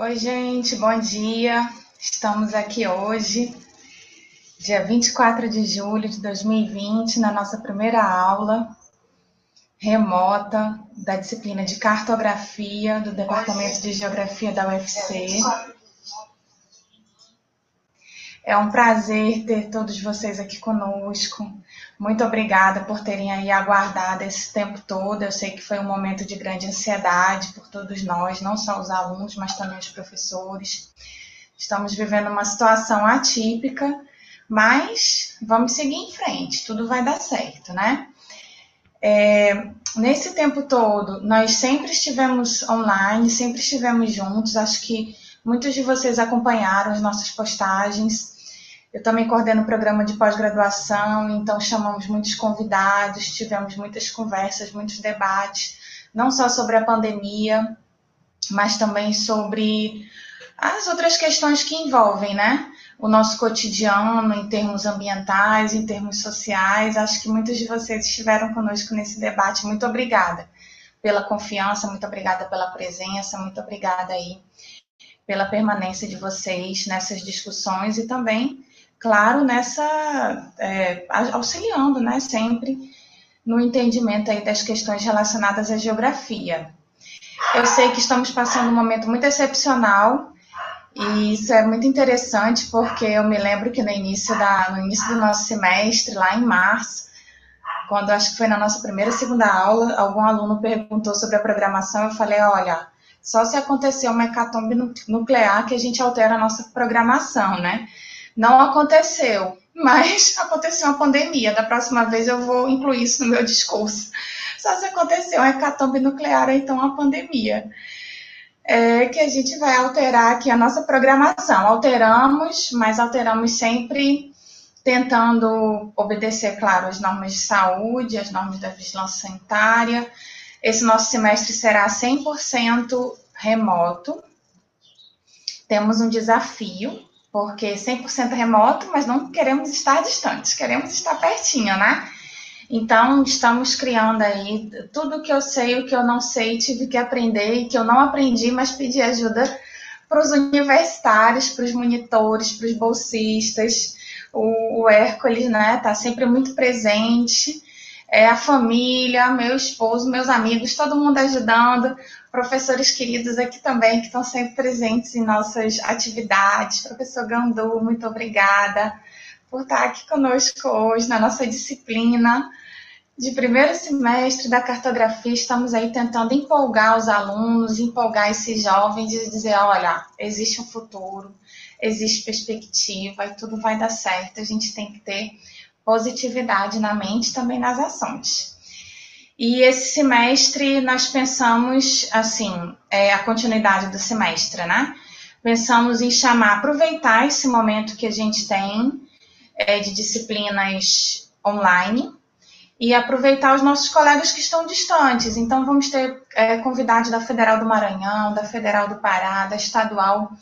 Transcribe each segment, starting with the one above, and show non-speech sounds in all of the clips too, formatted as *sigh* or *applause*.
Oi, gente, bom dia. Estamos aqui hoje, dia 24 de julho de 2020, na nossa primeira aula remota da disciplina de cartografia do Departamento de Geografia da UFC. É um prazer ter todos vocês aqui conosco. Muito obrigada por terem aí aguardado esse tempo todo. Eu sei que foi um momento de grande ansiedade por todos nós, não só os alunos, mas também os professores. Estamos vivendo uma situação atípica, mas vamos seguir em frente, tudo vai dar certo, né? É, nesse tempo todo, nós sempre estivemos online, sempre estivemos juntos. Acho que muitos de vocês acompanharam as nossas postagens. Eu também coordeno o programa de pós-graduação, então chamamos muitos convidados, tivemos muitas conversas, muitos debates, não só sobre a pandemia, mas também sobre as outras questões que envolvem, né? O nosso cotidiano em termos ambientais, em termos sociais. Acho que muitos de vocês estiveram conosco nesse debate. Muito obrigada pela confiança, muito obrigada pela presença, muito obrigada aí pela permanência de vocês nessas discussões e também claro, nessa é, auxiliando, né, sempre no entendimento aí das questões relacionadas à geografia. Eu sei que estamos passando um momento muito excepcional e isso é muito interessante porque eu me lembro que no início da no início do nosso semestre, lá em março, quando acho que foi na nossa primeira segunda aula, algum aluno perguntou sobre a programação, eu falei, olha, só se acontecer uma hecatombe nuclear que a gente altera a nossa programação, né? Não aconteceu, mas *laughs* aconteceu uma pandemia. Da próxima vez eu vou incluir isso no meu discurso. Só se acontecer uma hecatombe nuclear, então uma pandemia. É que a gente vai alterar aqui a nossa programação. Alteramos, mas alteramos sempre tentando obedecer, claro, as normas de saúde, as normas da vigilância sanitária. Esse nosso semestre será 100% remoto. Temos um desafio, porque 100% remoto, mas não queremos estar distantes, queremos estar pertinho, né? Então, estamos criando aí tudo que eu sei, o que eu não sei, tive que aprender e que eu não aprendi, mas pedi ajuda para os universitários, para os monitores, para os bolsistas. O, o Hércules, né, está sempre muito presente. É, a família, meu esposo, meus amigos, todo mundo ajudando professores queridos aqui também, que estão sempre presentes em nossas atividades. Professor Gandu, muito obrigada por estar aqui conosco hoje na nossa disciplina de primeiro semestre da cartografia. Estamos aí tentando empolgar os alunos, empolgar esses jovens e dizer: olha, existe um futuro, existe perspectiva e tudo vai dar certo. A gente tem que ter positividade na mente também nas ações. E esse semestre nós pensamos, assim, é a continuidade do semestre, né? Pensamos em chamar, aproveitar esse momento que a gente tem é, de disciplinas online e aproveitar os nossos colegas que estão distantes. Então, vamos ter é, convidados da Federal do Maranhão, da Federal do Pará, da Estadual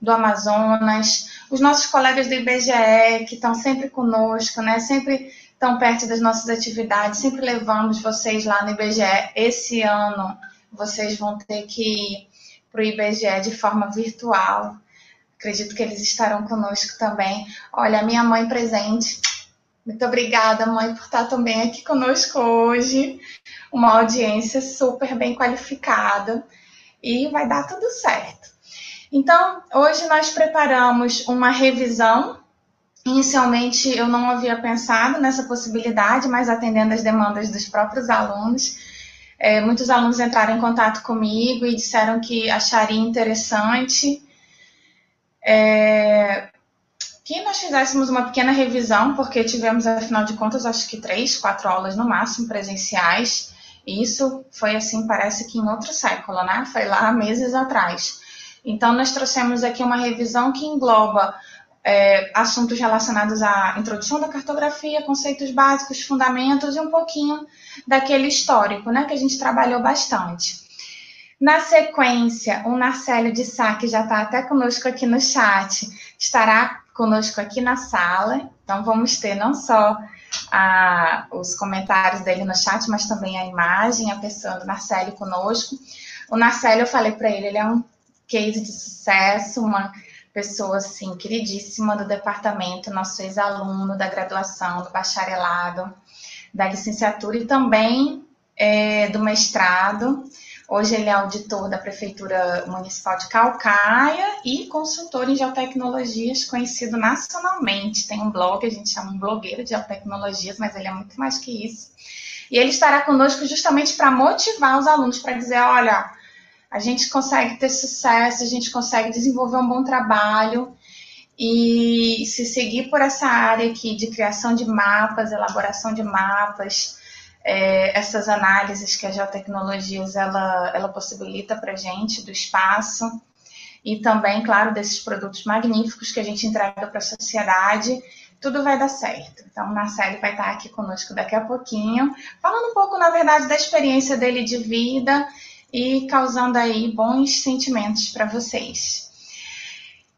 do Amazonas, os nossos colegas do IBGE que estão sempre conosco, né? Sempre tão perto das nossas atividades, sempre levamos vocês lá no IBGE. Esse ano vocês vão ter que ir para o IBGE de forma virtual. Acredito que eles estarão conosco também. Olha, minha mãe presente. Muito obrigada, mãe, por estar também aqui conosco hoje. Uma audiência super bem qualificada e vai dar tudo certo. Então, hoje nós preparamos uma revisão Inicialmente, eu não havia pensado nessa possibilidade, mas atendendo às demandas dos próprios alunos, é, muitos alunos entraram em contato comigo e disseram que achariam interessante é, que nós fizéssemos uma pequena revisão, porque tivemos, afinal de contas, acho que três, quatro aulas no máximo presenciais. E isso foi assim, parece que em outro século, né? Foi lá meses atrás. Então, nós trouxemos aqui uma revisão que engloba é, assuntos relacionados à introdução da cartografia, conceitos básicos, fundamentos e um pouquinho daquele histórico, né, que a gente trabalhou bastante. Na sequência, o Marcelo de Sá, que já está até conosco aqui no chat, estará conosco aqui na sala. Então, vamos ter não só a, os comentários dele no chat, mas também a imagem, a pessoa do Marcelo conosco. O Marcelo, eu falei para ele, ele é um case de sucesso, uma pessoa assim queridíssima do departamento, nosso ex-aluno da graduação, do bacharelado, da licenciatura e também é, do mestrado. Hoje ele é auditor da Prefeitura Municipal de Calcaia e consultor em geotecnologias, conhecido nacionalmente. Tem um blog, a gente chama um blogueiro de geotecnologias, mas ele é muito mais que isso. E ele estará conosco justamente para motivar os alunos, para dizer, olha, a gente consegue ter sucesso, a gente consegue desenvolver um bom trabalho e se seguir por essa área aqui de criação de mapas, elaboração de mapas, é, essas análises que a geotecnologias ela, ela possibilita para a gente do espaço e também, claro, desses produtos magníficos que a gente entrega para a sociedade, tudo vai dar certo. Então, Marcelo vai estar aqui conosco daqui a pouquinho, falando um pouco, na verdade, da experiência dele de vida e causando aí bons sentimentos para vocês.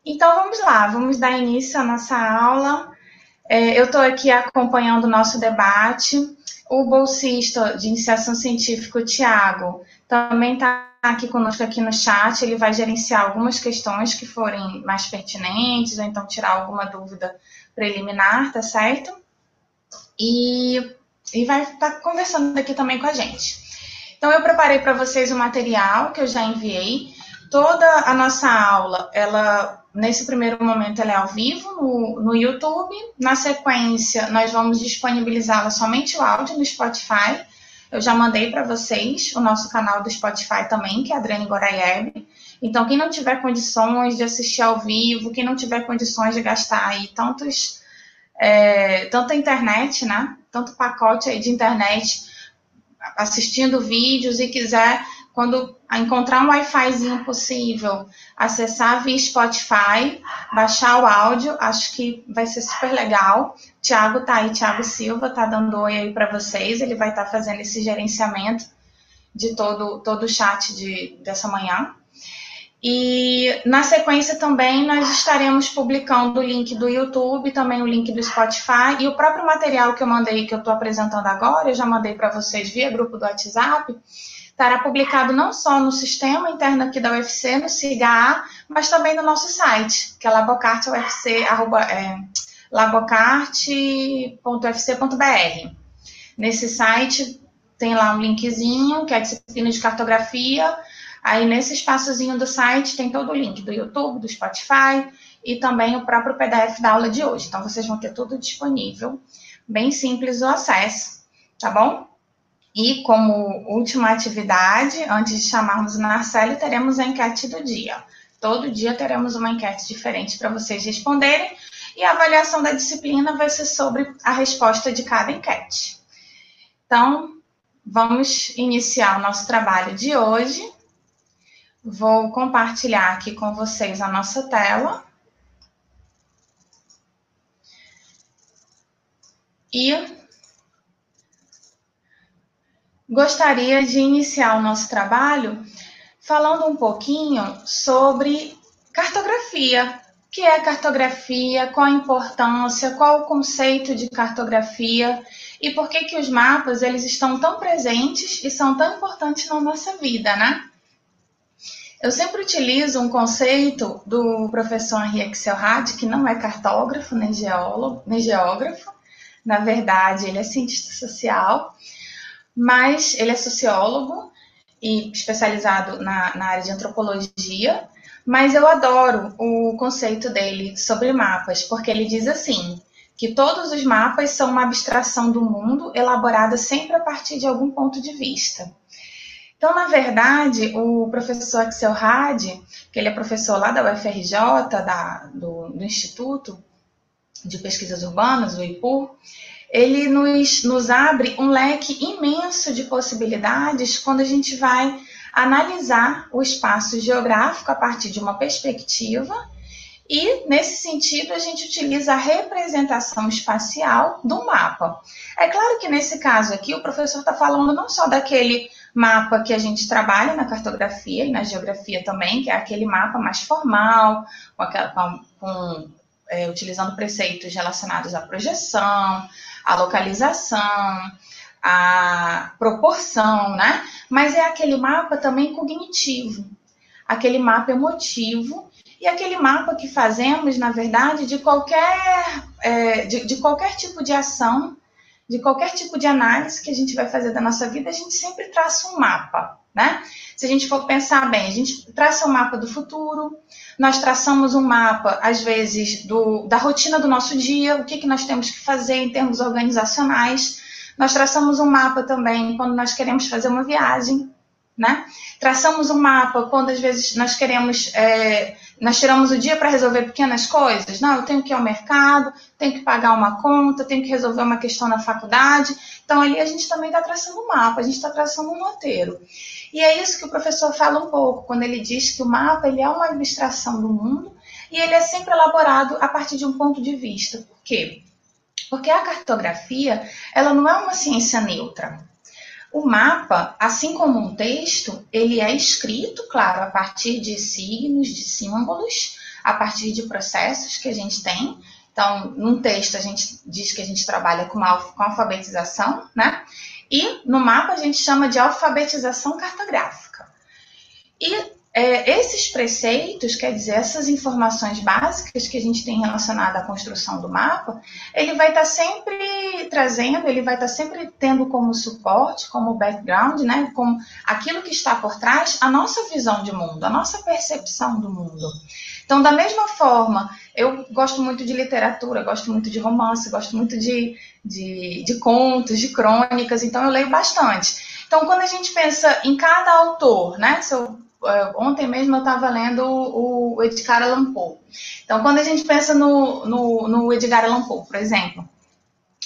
Então vamos lá, vamos dar início à nossa aula. É, eu estou aqui acompanhando o nosso debate. O bolsista de iniciação científica, o Tiago, também está aqui conosco aqui no chat. Ele vai gerenciar algumas questões que forem mais pertinentes, ou então tirar alguma dúvida preliminar, tá certo? E, e vai estar tá conversando aqui também com a gente. Então, eu preparei para vocês o material que eu já enviei. Toda a nossa aula, ela nesse primeiro momento, ela é ao vivo no, no YouTube. Na sequência, nós vamos disponibilizá-la somente o áudio no Spotify. Eu já mandei para vocês o nosso canal do Spotify também, que é Adriane Goraieb. Então, quem não tiver condições de assistir ao vivo, quem não tiver condições de gastar aí tantos, é, tanta internet, né? Tanto pacote aí de internet assistindo vídeos e quiser, quando encontrar um Wi-Fizinho possível, acessar via Spotify, baixar o áudio, acho que vai ser super legal. Tiago tá aí, Tiago Silva tá dando oi aí para vocês, ele vai estar tá fazendo esse gerenciamento de todo, todo o chat de, dessa manhã. E na sequência também nós estaremos publicando o link do YouTube, também o link do Spotify e o próprio material que eu mandei, que eu estou apresentando agora, eu já mandei para vocês via grupo do WhatsApp, estará publicado não só no sistema interno aqui da UFC, no SIGA, mas também no nosso site, que é labocarte.ufc.br. É, Nesse site tem lá um linkzinho, que é a disciplina de cartografia, Aí nesse espaçozinho do site tem todo o link do YouTube, do Spotify e também o próprio PDF da aula de hoje. Então vocês vão ter tudo disponível, bem simples o acesso, tá bom? E como última atividade, antes de chamarmos o Marcelo, teremos a enquete do dia. Todo dia teremos uma enquete diferente para vocês responderem e a avaliação da disciplina vai ser sobre a resposta de cada enquete. Então, vamos iniciar o nosso trabalho de hoje. Vou compartilhar aqui com vocês a nossa tela. E gostaria de iniciar o nosso trabalho falando um pouquinho sobre cartografia. O que é cartografia? Qual a importância? Qual o conceito de cartografia? E por que que os mapas eles estão tão presentes e são tão importantes na nossa vida, né? Eu sempre utilizo um conceito do professor Henri Axelrad, que não é cartógrafo nem geólogo, nem geógrafo. Na verdade, ele é cientista social, mas ele é sociólogo e especializado na, na área de antropologia. Mas eu adoro o conceito dele sobre mapas, porque ele diz assim: que todos os mapas são uma abstração do mundo elaborada sempre a partir de algum ponto de vista. Então, na verdade, o professor Axel Had, que ele é professor lá da UFRJ, da, do, do Instituto de Pesquisas Urbanas, o IPUR, ele nos, nos abre um leque imenso de possibilidades quando a gente vai analisar o espaço geográfico a partir de uma perspectiva e, nesse sentido, a gente utiliza a representação espacial do mapa. É claro que nesse caso aqui o professor está falando não só daquele mapa que a gente trabalha na cartografia e na geografia também, que é aquele mapa mais formal, com, com, com é, utilizando preceitos relacionados à projeção, à localização, à proporção, né? Mas é aquele mapa também cognitivo, aquele mapa emotivo e aquele mapa que fazemos, na verdade, de qualquer, é, de, de qualquer tipo de ação, de qualquer tipo de análise que a gente vai fazer da nossa vida, a gente sempre traça um mapa, né? Se a gente for pensar bem, a gente traça um mapa do futuro, nós traçamos um mapa, às vezes, do, da rotina do nosso dia, o que, que nós temos que fazer em termos organizacionais. Nós traçamos um mapa também quando nós queremos fazer uma viagem, né? Traçamos um mapa quando às vezes nós queremos, é, nós tiramos o dia para resolver pequenas coisas. Não, eu tenho que ir ao mercado, tenho que pagar uma conta, tenho que resolver uma questão na faculdade. Então ali a gente também está traçando um mapa, a gente está traçando um roteiro. E é isso que o professor fala um pouco quando ele diz que o mapa ele é uma ilustração do mundo e ele é sempre elaborado a partir de um ponto de vista. Por quê? Porque a cartografia ela não é uma ciência neutra. O mapa, assim como um texto, ele é escrito, claro, a partir de signos, de símbolos, a partir de processos que a gente tem. Então, num texto, a gente diz que a gente trabalha com, com alfabetização, né? E no mapa a gente chama de alfabetização cartográfica. E é, esses preceitos, quer dizer, essas informações básicas que a gente tem relacionada à construção do mapa, ele vai estar tá sempre trazendo, ele vai estar tá sempre tendo como suporte, como background, né, como aquilo que está por trás, a nossa visão de mundo, a nossa percepção do mundo. Então, da mesma forma, eu gosto muito de literatura, gosto muito de romance, gosto muito de, de, de contos, de crônicas, então eu leio bastante. Então, quando a gente pensa em cada autor, né? Se eu ontem mesmo eu estava lendo o, o Edgar Allan Poe. Então, quando a gente pensa no, no, no Edgar Allan Poe, por exemplo,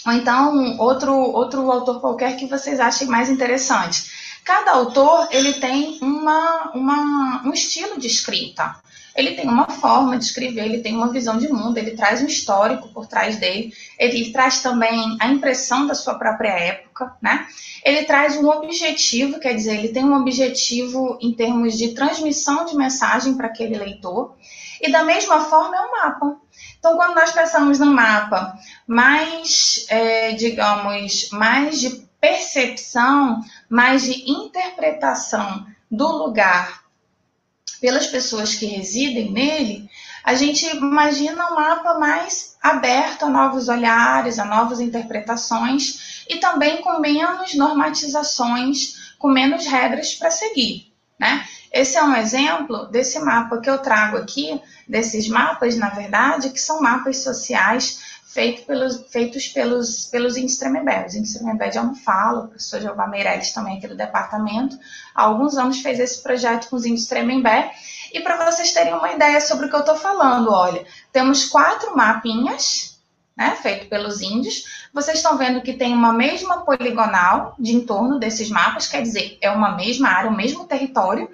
ou então outro, outro autor qualquer que vocês achem mais interessante. Cada autor ele tem uma, uma, um estilo de escrita. Ele tem uma forma de escrever, ele tem uma visão de mundo, ele traz um histórico por trás dele, ele traz também a impressão da sua própria época, né? Ele traz um objetivo, quer dizer, ele tem um objetivo em termos de transmissão de mensagem para aquele leitor, e da mesma forma é um mapa. Então, quando nós pensamos num mapa mais, é, digamos, mais de percepção, mais de interpretação do lugar pelas pessoas que residem nele, a gente imagina um mapa mais aberto a novos olhares, a novas interpretações e também com menos normatizações, com menos regras para seguir, né? Esse é um exemplo desse mapa que eu trago aqui, desses mapas, na verdade, que são mapas sociais feito pelos, feitos pelos, pelos. Os índios Tremembé de Almofala, o professor Jeová Meirelles também aqui do departamento, há alguns anos fez esse projeto com os índios Tremembé. E para vocês terem uma ideia sobre o que eu estou falando, olha, temos quatro mapinhas, né, feito pelos índios. Vocês estão vendo que tem uma mesma poligonal de entorno desses mapas, quer dizer, é uma mesma área, o mesmo território,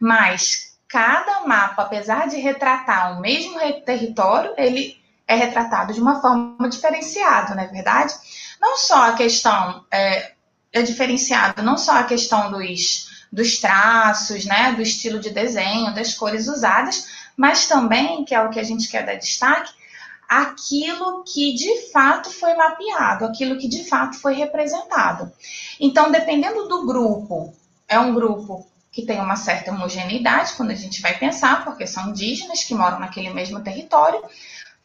mas cada mapa, apesar de retratar o mesmo território, ele é retratado de uma forma diferenciada, não é verdade? Não só a questão é, é não só a questão dos, dos traços, né, do estilo de desenho, das cores usadas, mas também, que é o que a gente quer dar destaque, aquilo que de fato foi mapeado, aquilo que de fato foi representado. Então, dependendo do grupo, é um grupo que tem uma certa homogeneidade quando a gente vai pensar, porque são indígenas que moram naquele mesmo território,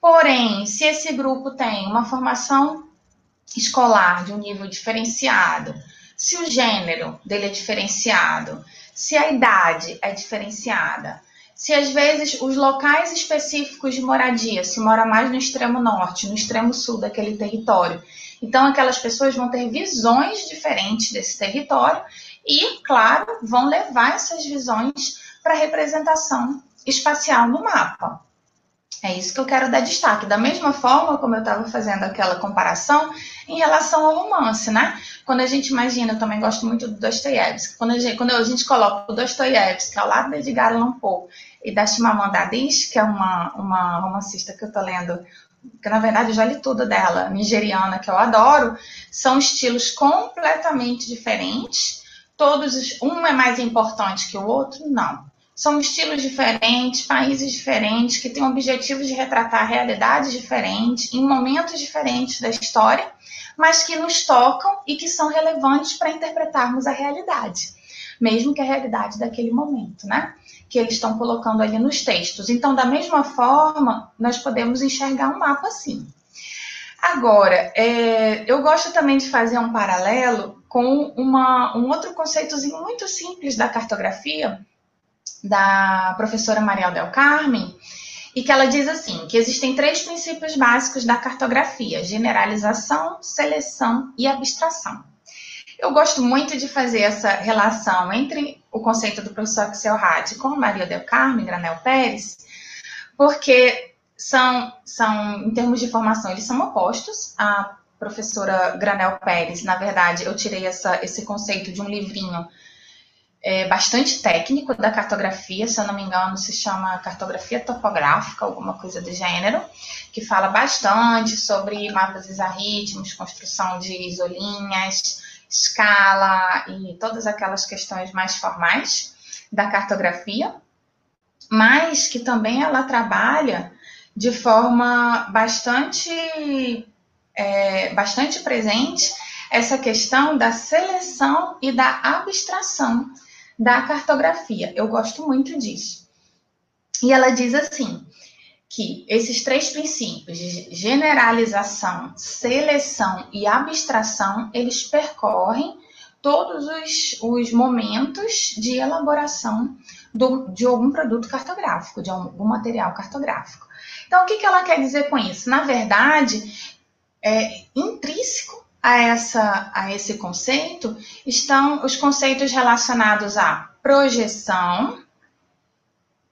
Porém, se esse grupo tem uma formação escolar de um nível diferenciado, se o gênero dele é diferenciado, se a idade é diferenciada, se às vezes os locais específicos de moradia, se mora mais no extremo norte, no extremo sul daquele território, então aquelas pessoas vão ter visões diferentes desse território e, claro, vão levar essas visões para a representação espacial no mapa. É isso que eu quero dar destaque. Da mesma forma como eu estava fazendo aquela comparação em relação ao romance, né? Quando a gente imagina, eu também gosto muito do Dostoiévski, quando a gente, quando a gente coloca o Dostoiévski ao lado de Edgar Allan Poe e da Chimamanda Adichie, que é uma, uma romancista que eu estou lendo, que na verdade eu já li tudo dela, nigeriana, que eu adoro, são estilos completamente diferentes. Todos, um é mais importante que o outro? Não são estilos diferentes, países diferentes, que têm objetivos de retratar realidades diferentes, em momentos diferentes da história, mas que nos tocam e que são relevantes para interpretarmos a realidade, mesmo que a realidade daquele momento, né? que eles estão colocando ali nos textos. Então, da mesma forma, nós podemos enxergar um mapa assim. Agora, é, eu gosto também de fazer um paralelo com uma, um outro conceitozinho muito simples da cartografia, da professora Mariel Del Carmen, e que ela diz assim, que existem três princípios básicos da cartografia, generalização, seleção e abstração. Eu gosto muito de fazer essa relação entre o conceito do professor Axel Hadd com Maria Del Carmen Granel Pérez, porque são, são, em termos de formação, eles são opostos. A professora Granel Pérez, na verdade, eu tirei essa, esse conceito de um livrinho é, bastante técnico da cartografia, se eu não me engano, se chama cartografia topográfica, alguma coisa do gênero, que fala bastante sobre mapas isarritmos, construção de isolinhas, escala e todas aquelas questões mais formais da cartografia, mas que também ela trabalha de forma bastante, é, bastante presente essa questão da seleção e da abstração da cartografia. Eu gosto muito disso. E ela diz assim: que esses três princípios de generalização, seleção e abstração, eles percorrem todos os, os momentos de elaboração do, de algum produto cartográfico, de algum material cartográfico. Então, o que, que ela quer dizer com isso? Na verdade, é intrínseco a, essa, a esse conceito estão os conceitos relacionados à projeção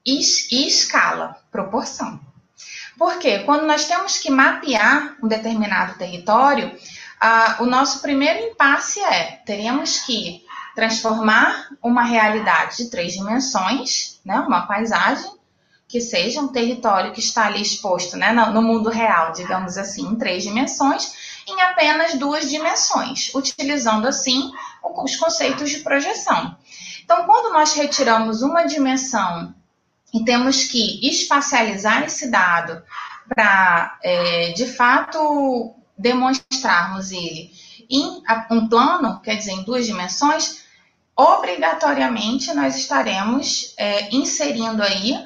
e, e escala, proporção. Porque quando nós temos que mapear um determinado território, ah, o nosso primeiro impasse é: teremos que transformar uma realidade de três dimensões, né, uma paisagem, que seja um território que está ali exposto né, no, no mundo real, digamos assim, em três dimensões, em apenas duas dimensões, utilizando assim os conceitos de projeção. Então, quando nós retiramos uma dimensão e temos que espacializar esse dado para, é, de fato, demonstrarmos ele em um plano, quer dizer, em duas dimensões, obrigatoriamente nós estaremos é, inserindo aí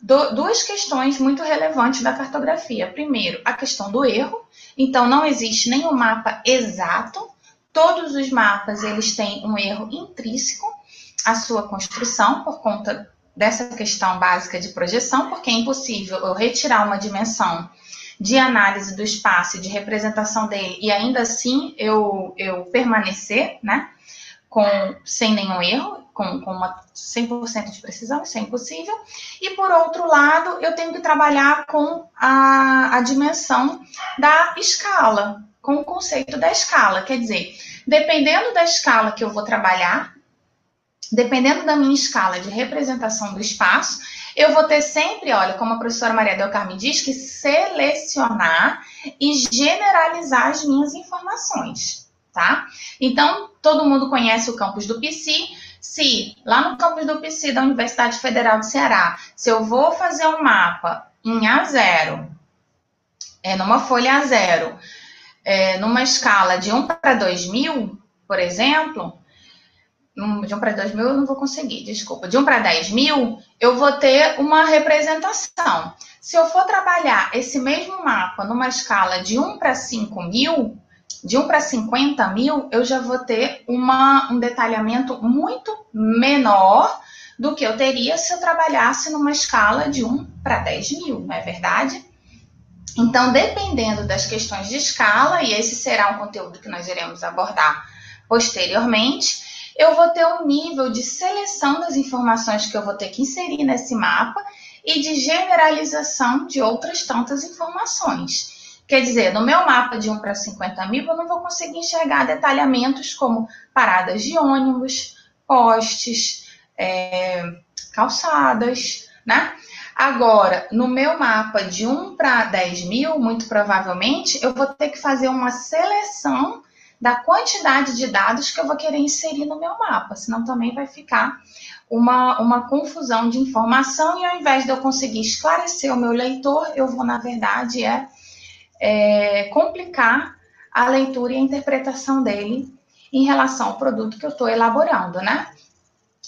do, duas questões muito relevantes da cartografia. Primeiro, a questão do erro. Então, não existe nenhum mapa exato. Todos os mapas eles têm um erro intrínseco à sua construção por conta dessa questão básica de projeção, porque é impossível eu retirar uma dimensão de análise do espaço e de representação dele e ainda assim eu, eu permanecer, né, com, sem nenhum erro, com, com uma 100% de precisão, isso é impossível. E por outro lado, eu tenho que trabalhar com a, a dimensão da escala, com o conceito da escala, quer dizer, dependendo da escala que eu vou trabalhar, dependendo da minha escala de representação do espaço, eu vou ter sempre, olha, como a professora Maria Del Carme diz, que selecionar e generalizar as minhas informações, tá? Então, todo mundo conhece o campus do PC. Se lá no campus do PC da Universidade Federal de Ceará, se eu vou fazer um mapa em A0, é, numa folha A0, é, numa escala de 1 para 2000, por exemplo, de 1 para 2 mil eu não vou conseguir, desculpa. De 1 para 10 mil, eu vou ter uma representação. Se eu for trabalhar esse mesmo mapa numa escala de 1 para 5 mil, de 1 para 50 mil, eu já vou ter uma, um detalhamento muito menor do que eu teria se eu trabalhasse numa escala de 1 para 10 mil, não é verdade? Então, dependendo das questões de escala, e esse será um conteúdo que nós iremos abordar posteriormente, eu vou ter um nível de seleção das informações que eu vou ter que inserir nesse mapa e de generalização de outras tantas informações. Quer dizer, no meu mapa de 1 para 50 mil, eu não vou conseguir enxergar detalhamentos como paradas de ônibus, postes, é, calçadas, né? Agora, no meu mapa de 1 para 10 mil, muito provavelmente, eu vou ter que fazer uma seleção da quantidade de dados que eu vou querer inserir no meu mapa, senão também vai ficar uma, uma confusão de informação e ao invés de eu conseguir esclarecer o meu leitor, eu vou, na verdade, é, é complicar a leitura e a interpretação dele em relação ao produto que eu estou elaborando, né?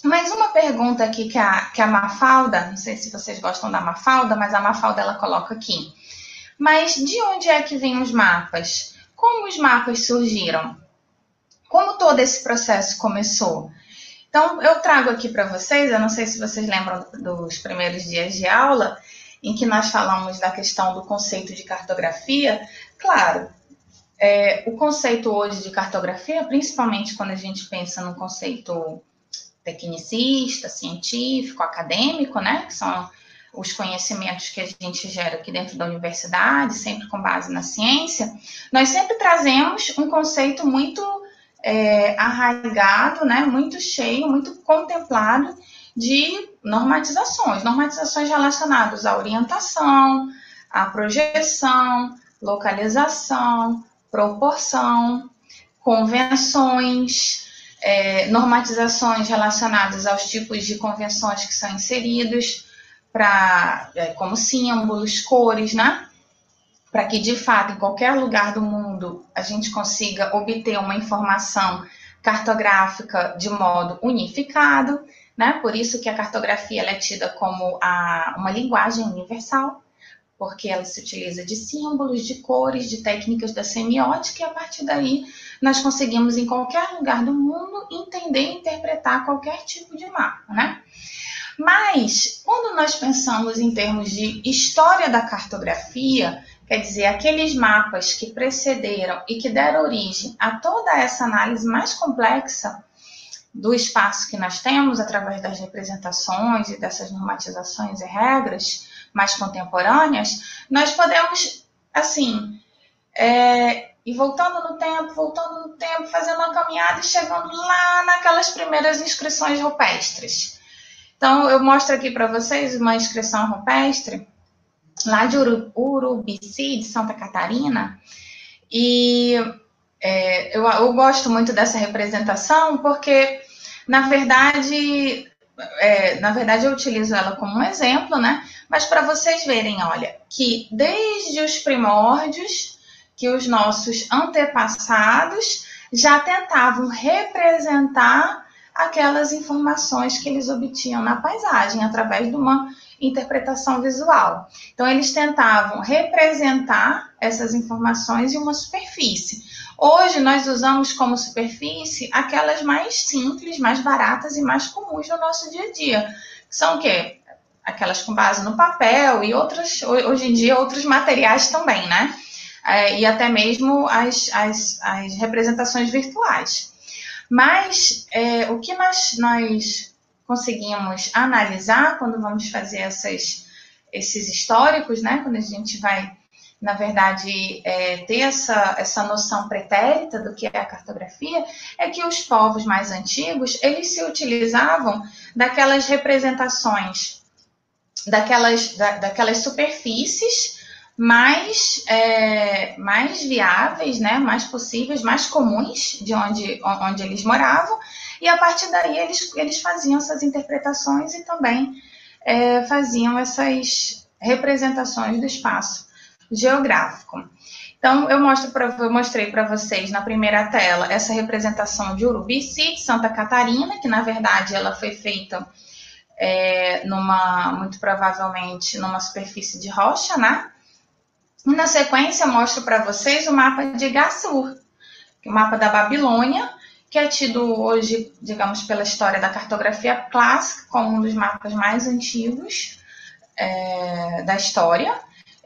Mas uma pergunta aqui que a, que a Mafalda, não sei se vocês gostam da Mafalda, mas a Mafalda ela coloca aqui. Mas de onde é que vêm os mapas? Como os mapas surgiram? Como todo esse processo começou? Então, eu trago aqui para vocês, eu não sei se vocês lembram dos primeiros dias de aula, em que nós falamos da questão do conceito de cartografia. Claro, é, o conceito hoje de cartografia, principalmente quando a gente pensa no conceito tecnicista, científico, acadêmico, né, que são os conhecimentos que a gente gera aqui dentro da universidade, sempre com base na ciência, nós sempre trazemos um conceito muito é, arraigado, né, muito cheio, muito contemplado de normatizações, normatizações relacionadas à orientação, à projeção, localização, proporção, convenções, é, normatizações relacionadas aos tipos de convenções que são inseridos, para é, como símbolos, cores, né? Para que de fato, em qualquer lugar do mundo, a gente consiga obter uma informação cartográfica de modo unificado, né? Por isso que a cartografia é tida como a, uma linguagem universal, porque ela se utiliza de símbolos, de cores, de técnicas da semiótica, e a partir daí nós conseguimos, em qualquer lugar do mundo, entender e interpretar qualquer tipo de mapa, né? Mas, quando nós pensamos em termos de história da cartografia, quer dizer, aqueles mapas que precederam e que deram origem a toda essa análise mais complexa do espaço que nós temos através das representações e dessas normatizações e regras mais contemporâneas, nós podemos, assim, é, ir voltando no tempo, voltando no tempo, fazendo uma caminhada e chegando lá naquelas primeiras inscrições rupestres. Então, eu mostro aqui para vocês uma inscrição rupestre lá de Urubici, de Santa Catarina, e é, eu, eu, gosto muito dessa representação porque, na verdade, é, na verdade eu utilizo ela como um exemplo, né? Mas para vocês verem, olha, que desde os primórdios que os nossos antepassados já tentavam representar aquelas informações que eles obtinham na paisagem através de uma interpretação visual. Então, eles tentavam representar essas informações em uma superfície. Hoje, nós usamos como superfície aquelas mais simples, mais baratas e mais comuns no nosso dia a dia. São o quê? Aquelas com base no papel e outras, hoje em dia, outros materiais também, né? É, e até mesmo as, as, as representações virtuais. Mas é, o que nós, nós conseguimos analisar quando vamos fazer essas, esses históricos, né? Quando a gente vai, na verdade, é, ter essa, essa noção pretérita do que é a cartografia, é que os povos mais antigos, eles se utilizavam daquelas representações, daquelas, da, daquelas superfícies mais, é, mais viáveis, né, mais possíveis, mais comuns de onde, onde eles moravam, e a partir daí eles, eles faziam essas interpretações e também é, faziam essas representações do espaço geográfico. Então, eu, mostro pra, eu mostrei para vocês na primeira tela essa representação de Urubici, Santa Catarina, que na verdade ela foi feita é, numa, muito provavelmente, numa superfície de rocha, né? E na sequência, mostro para vocês o mapa de Gassur, é o mapa da Babilônia, que é tido hoje, digamos, pela história da cartografia clássica, como um dos mapas mais antigos é, da história.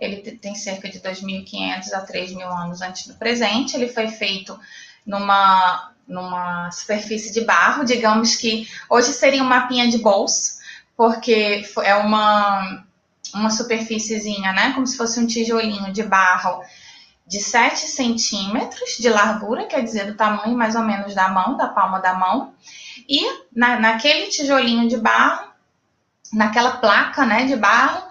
Ele tem cerca de 2.500 a 3.000 anos antes do presente. Ele foi feito numa, numa superfície de barro, digamos que hoje seria um mapinha de bolso, porque é uma uma superfíciezinha, né? Como se fosse um tijolinho de barro de 7 centímetros de largura, quer dizer, do tamanho mais ou menos da mão, da palma da mão. E na, naquele tijolinho de barro, naquela placa né, de barro,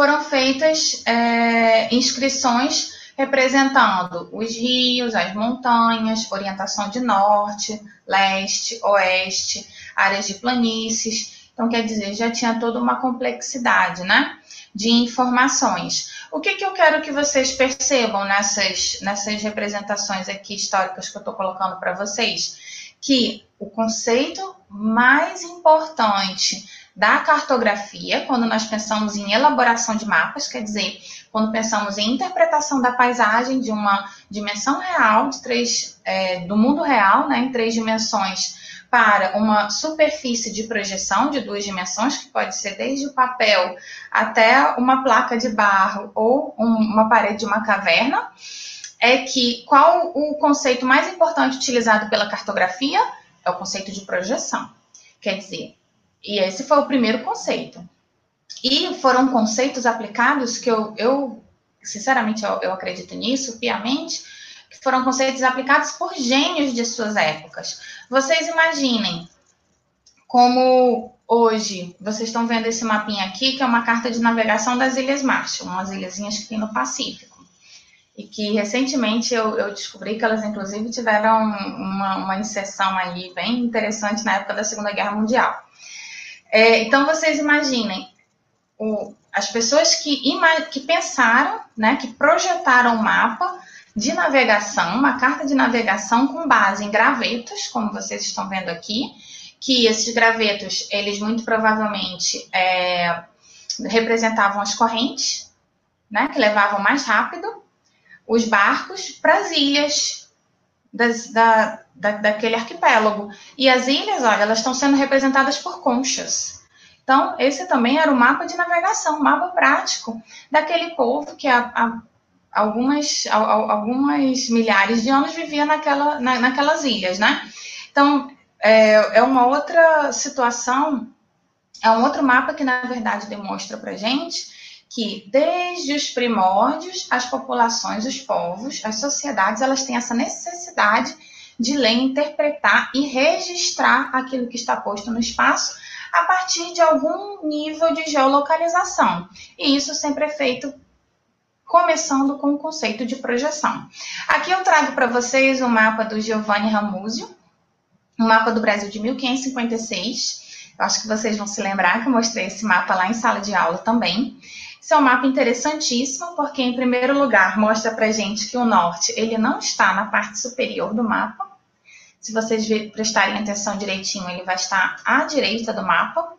foram feitas é, inscrições representando os rios, as montanhas, orientação de norte, leste, oeste, áreas de planícies. Então, quer dizer, já tinha toda uma complexidade, né? de informações. O que, que eu quero que vocês percebam nessas, nessas representações aqui históricas que eu estou colocando para vocês? que o conceito mais importante da cartografia, quando nós pensamos em elaboração de mapas, quer dizer, quando pensamos em interpretação da paisagem de uma dimensão real, de três, é, do mundo real, né, em três dimensões, para uma superfície de projeção de duas dimensões, que pode ser desde o papel até uma placa de barro ou um, uma parede de uma caverna, é que qual o conceito mais importante utilizado pela cartografia? É o conceito de projeção. Quer dizer, e esse foi o primeiro conceito. E foram conceitos aplicados que eu, eu sinceramente, eu, eu acredito nisso, piamente, que foram conceitos aplicados por gênios de suas épocas. Vocês imaginem como hoje, vocês estão vendo esse mapinha aqui, que é uma carta de navegação das Ilhas Marshall, umas ilhazinhas que tem no Pacífico. E que recentemente eu, eu descobri que elas, inclusive, tiveram uma, uma inserção aí bem interessante na época da Segunda Guerra Mundial. É, então, vocês imaginem, o, as pessoas que, que pensaram, né, que projetaram o mapa de navegação, uma carta de navegação com base em gravetos, como vocês estão vendo aqui, que esses gravetos, eles muito provavelmente é, representavam as correntes, né, que levavam mais rápido os barcos para as ilhas das, da, da, daquele arquipélago. E as ilhas, olha, elas estão sendo representadas por conchas. Então, esse também era o mapa de navegação, um mapa prático daquele povo que há, há algumas, há, algumas milhares de anos vivia naquela, na, naquelas ilhas, né? Então, é, é uma outra situação, é um outro mapa que, na verdade, demonstra para gente que desde os primórdios as populações, os povos, as sociedades, elas têm essa necessidade de ler, interpretar e registrar aquilo que está posto no espaço a partir de algum nível de geolocalização. E isso sempre é feito começando com o conceito de projeção. Aqui eu trago para vocês o mapa do Giovanni Ramuzio, um mapa do Brasil de 1556. Eu acho que vocês vão se lembrar que eu mostrei esse mapa lá em sala de aula também. Esse é um mapa interessantíssimo, porque, em primeiro lugar, mostra para gente que o norte ele não está na parte superior do mapa. Se vocês prestarem atenção direitinho, ele vai estar à direita do mapa.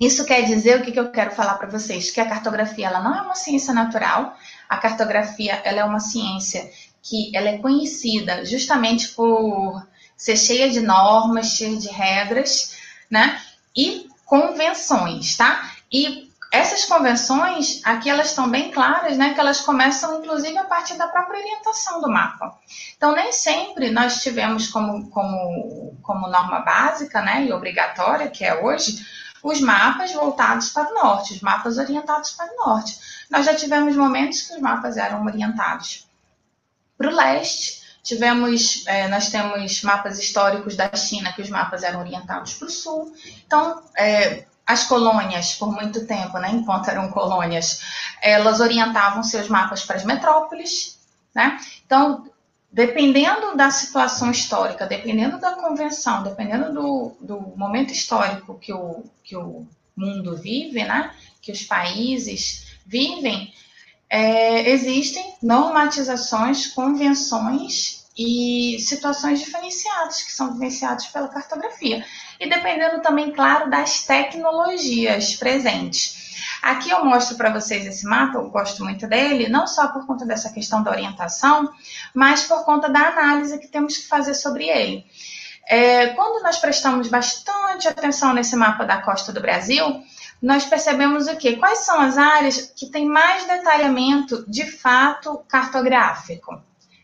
Isso quer dizer o que, que eu quero falar para vocês? Que a cartografia ela não é uma ciência natural. A cartografia ela é uma ciência que ela é conhecida justamente por ser cheia de normas, cheia de regras, né? E convenções, tá? E essas convenções, aqui elas estão bem claras, né? Que elas começam, inclusive, a partir da própria orientação do mapa. Então, nem sempre nós tivemos como, como, como norma básica, né? E obrigatória, que é hoje, os mapas voltados para o norte, os mapas orientados para o norte. Nós já tivemos momentos que os mapas eram orientados para o leste, Tivemos, é, nós temos mapas históricos da China que os mapas eram orientados para o sul. Então, é, as colônias, por muito tempo, né, enquanto eram colônias, elas orientavam seus mapas para as metrópoles, né? Então, dependendo da situação histórica, dependendo da convenção, dependendo do, do momento histórico que o, que o mundo vive, né, que os países vivem, é, existem normatizações, convenções e situações diferenciadas que são vivenciadas pela cartografia. E dependendo também, claro, das tecnologias presentes. Aqui eu mostro para vocês esse mapa, eu gosto muito dele, não só por conta dessa questão da orientação, mas por conta da análise que temos que fazer sobre ele. É, quando nós prestamos bastante atenção nesse mapa da costa do Brasil, nós percebemos o quê? Quais são as áreas que têm mais detalhamento de fato cartográfico?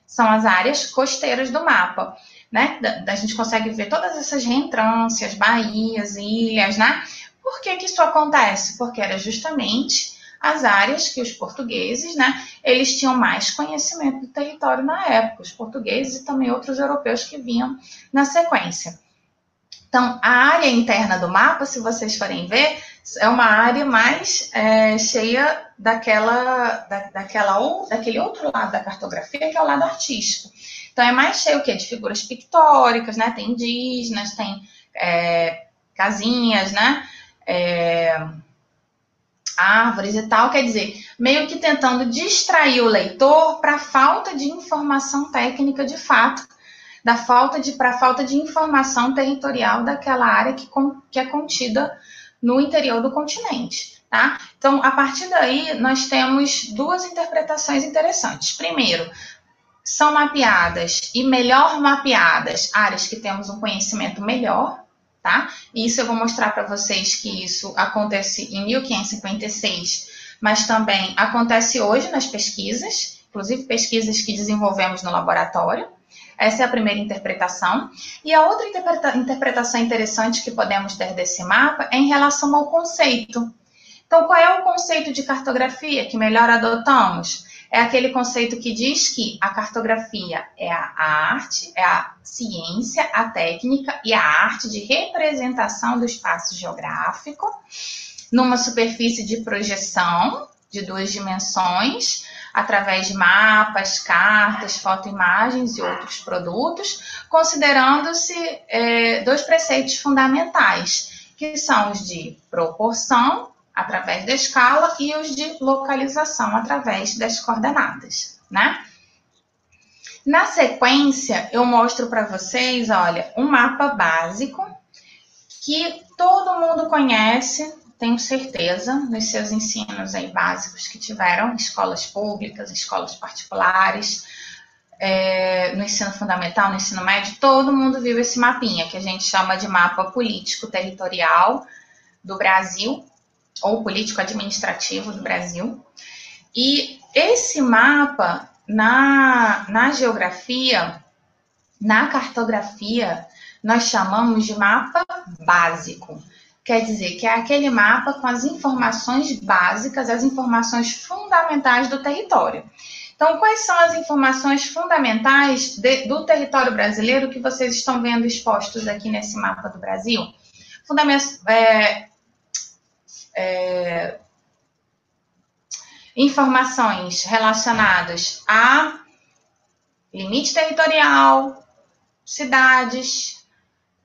são as áreas costeiras do mapa. Né? Da, a gente consegue ver todas essas reentrâncias, baías, ilhas, né? Por que, que isso acontece? Porque era justamente as áreas que os portugueses, né, eles tinham mais conhecimento do território na época, os portugueses e também outros europeus que vinham na sequência. Então, a área interna do mapa, se vocês forem ver, é uma área mais é, cheia daquela, da, daquela ou, daquele outro lado da cartografia, que é o lado artístico. Então, é mais cheio o quê? De figuras pictóricas, né? Tem indígenas, tem é, casinhas, né? É, árvores e tal. Quer dizer, meio que tentando distrair o leitor para a falta de informação técnica de fato da falta de para falta de informação territorial daquela área que, que é contida no interior do continente. Tá? Então, a partir daí, nós temos duas interpretações interessantes. Primeiro, são mapeadas e melhor mapeadas áreas que temos um conhecimento melhor, tá? Isso eu vou mostrar para vocês que isso acontece em 1556, mas também acontece hoje nas pesquisas, inclusive pesquisas que desenvolvemos no laboratório. Essa é a primeira interpretação. E a outra interpreta interpretação interessante que podemos ter desse mapa é em relação ao conceito. Então, qual é o conceito de cartografia que melhor adotamos? É aquele conceito que diz que a cartografia é a arte, é a ciência, a técnica e a arte de representação do espaço geográfico numa superfície de projeção de duas dimensões, através de mapas, cartas, fotoimagens e outros produtos, considerando-se é, dois preceitos fundamentais, que são os de proporção, através da escala, e os de localização, através das coordenadas, né? Na sequência, eu mostro para vocês, olha, um mapa básico que todo mundo conhece, tenho certeza, nos seus ensinos aí básicos que tiveram, escolas públicas, escolas particulares, é, no ensino fundamental, no ensino médio, todo mundo viu esse mapinha, que a gente chama de mapa político-territorial do Brasil, ou político-administrativo do Brasil. E esse mapa, na, na geografia, na cartografia, nós chamamos de mapa básico. Quer dizer que é aquele mapa com as informações básicas, as informações fundamentais do território. Então, quais são as informações fundamentais de, do território brasileiro que vocês estão vendo expostos aqui nesse mapa do Brasil? Fundament, é, é, informações relacionadas a limite territorial, cidades,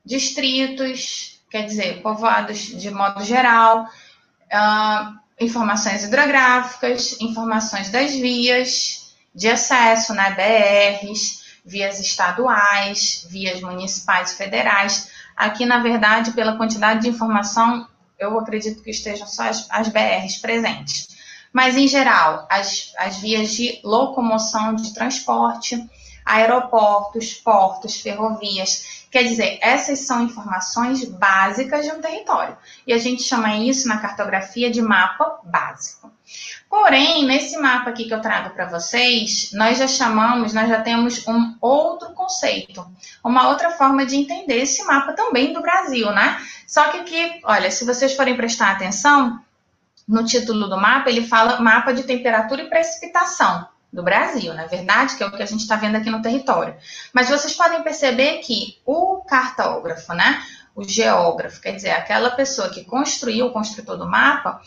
distritos, quer dizer, povoados de modo geral, uh, informações hidrográficas, informações das vias de acesso, né, BRs, vias estaduais, vias municipais federais. Aqui, na verdade, pela quantidade de informação, eu acredito que estejam só as, as BRs presentes. Mas, em geral, as, as vias de locomoção de transporte, aeroportos, portos, ferrovias, Quer dizer, essas são informações básicas de um território. E a gente chama isso na cartografia de mapa básico. Porém, nesse mapa aqui que eu trago para vocês, nós já chamamos, nós já temos um outro conceito, uma outra forma de entender esse mapa também do Brasil, né? Só que aqui, olha, se vocês forem prestar atenção, no título do mapa, ele fala mapa de temperatura e precipitação do Brasil, na é verdade, que é o que a gente está vendo aqui no território. Mas vocês podem perceber que o cartógrafo, né, o geógrafo, quer dizer, aquela pessoa que construiu, o construtor do mapa,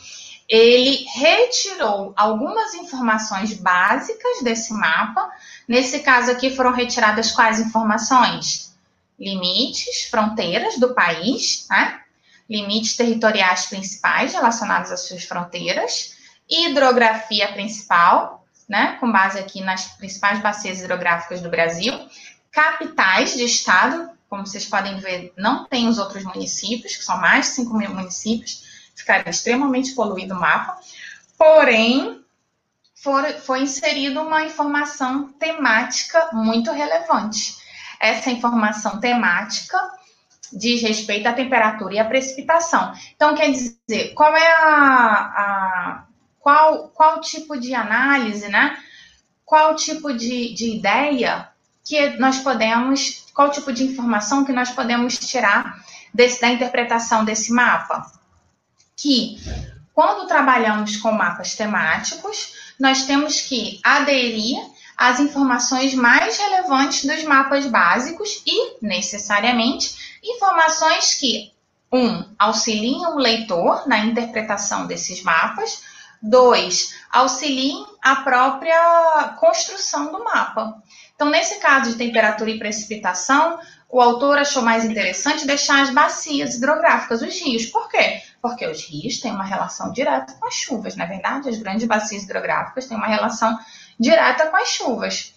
ele retirou algumas informações básicas desse mapa. Nesse caso aqui foram retiradas quais informações? Limites, fronteiras do país, né? limites territoriais principais relacionados às suas fronteiras, hidrografia principal, né, com base aqui nas principais bacias hidrográficas do Brasil, capitais de estado, como vocês podem ver, não tem os outros municípios, que são mais de 5 mil municípios, ficaria extremamente poluído o mapa, porém, for, foi inserida uma informação temática muito relevante. Essa informação temática diz respeito à temperatura e à precipitação. Então, quer dizer, qual é a, a qual, qual tipo de análise, né? Qual tipo de, de ideia que nós podemos, qual tipo de informação que nós podemos tirar desse, da interpretação desse mapa? Que quando trabalhamos com mapas temáticos, nós temos que aderir às informações mais relevantes dos mapas básicos e, necessariamente, informações que, um, auxiliam o leitor na interpretação desses mapas, Dois, auxiliem a própria construção do mapa. Então, nesse caso de temperatura e precipitação, o autor achou mais interessante deixar as bacias hidrográficas, os rios. Por quê? Porque os rios têm uma relação direta com as chuvas, não é verdade? As grandes bacias hidrográficas têm uma relação direta com as chuvas.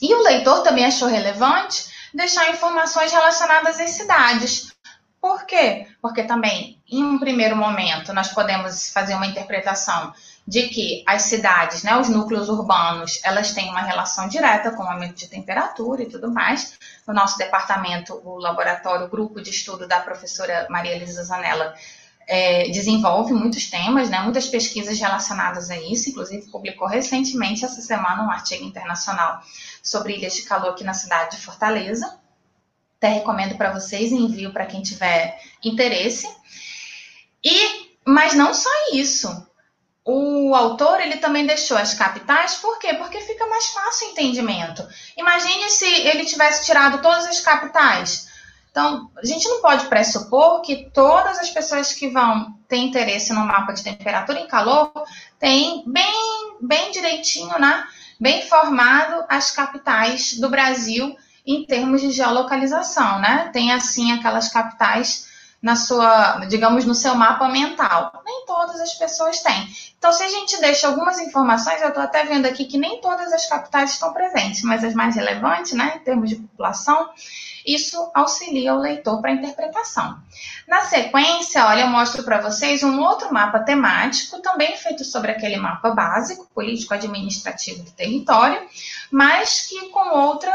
E o leitor também achou relevante deixar informações relacionadas às cidades. Por quê? Porque também, em um primeiro momento, nós podemos fazer uma interpretação de que as cidades, né, os núcleos urbanos, elas têm uma relação direta com o aumento de temperatura e tudo mais. No nosso departamento, o laboratório, o grupo de estudo da professora Maria Elisa Zanella é, desenvolve muitos temas, né, muitas pesquisas relacionadas a isso, inclusive publicou recentemente, essa semana, um artigo internacional sobre ilhas de calor aqui na cidade de Fortaleza. Até recomendo para vocês e envio para quem tiver interesse. E, mas não só isso. O autor ele também deixou as capitais, por quê? Porque fica mais fácil o entendimento. Imagine se ele tivesse tirado todas as capitais. Então, a gente não pode pressupor que todas as pessoas que vão ter interesse no mapa de temperatura e calor têm bem, bem direitinho, né? Bem formado as capitais do Brasil em termos de geolocalização, né? Tem assim aquelas capitais na sua, digamos, no seu mapa mental. Nem todas as pessoas têm. Então, se a gente deixa algumas informações, eu estou até vendo aqui que nem todas as capitais estão presentes, mas as mais relevantes, né, em termos de população, isso auxilia o leitor para a interpretação. Na sequência, olha, eu mostro para vocês um outro mapa temático, também feito sobre aquele mapa básico, político-administrativo do território, mas que com outra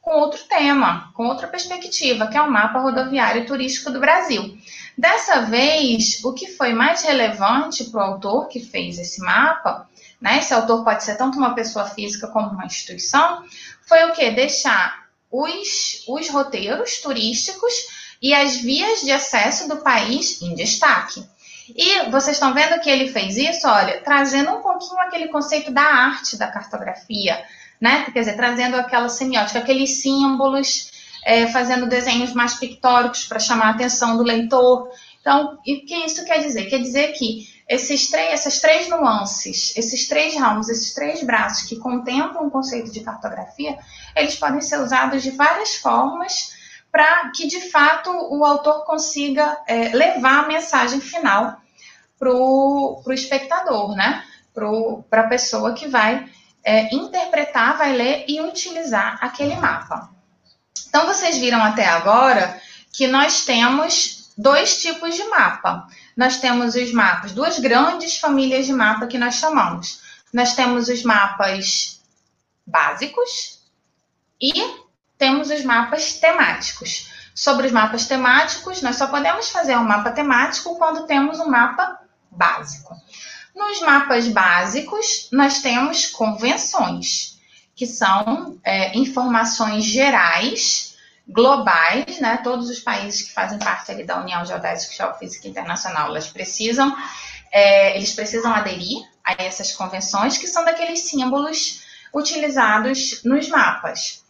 com outro tema, com outra perspectiva, que é o mapa rodoviário turístico do Brasil. Dessa vez, o que foi mais relevante para o autor que fez esse mapa, né? Esse autor pode ser tanto uma pessoa física como uma instituição, foi o que? Deixar os, os roteiros turísticos e as vias de acesso do país em destaque. E vocês estão vendo que ele fez isso, olha, trazendo um pouquinho aquele conceito da arte da cartografia, né? Quer dizer, trazendo aquela semiótica, aqueles símbolos, é, fazendo desenhos mais pictóricos para chamar a atenção do leitor. Então, o que isso quer dizer? Quer dizer que esses três, essas três nuances, esses três ramos, esses três braços que contemplam o conceito de cartografia, eles podem ser usados de várias formas para que, de fato, o autor consiga é, levar a mensagem final para o espectador, né? Para a pessoa que vai é, interpretar, vai ler e utilizar aquele mapa. Então, vocês viram até agora que nós temos dois tipos de mapa. Nós temos os mapas, duas grandes famílias de mapa que nós chamamos. Nós temos os mapas básicos e temos os mapas temáticos. Sobre os mapas temáticos, nós só podemos fazer um mapa temático quando temos um mapa básico. Nos mapas básicos, nós temos convenções, que são é, informações gerais, globais, né? Todos os países que fazem parte ali da União Geodésica e Geofísica Internacional, elas precisam, é, eles precisam aderir a essas convenções, que são daqueles símbolos utilizados nos mapas.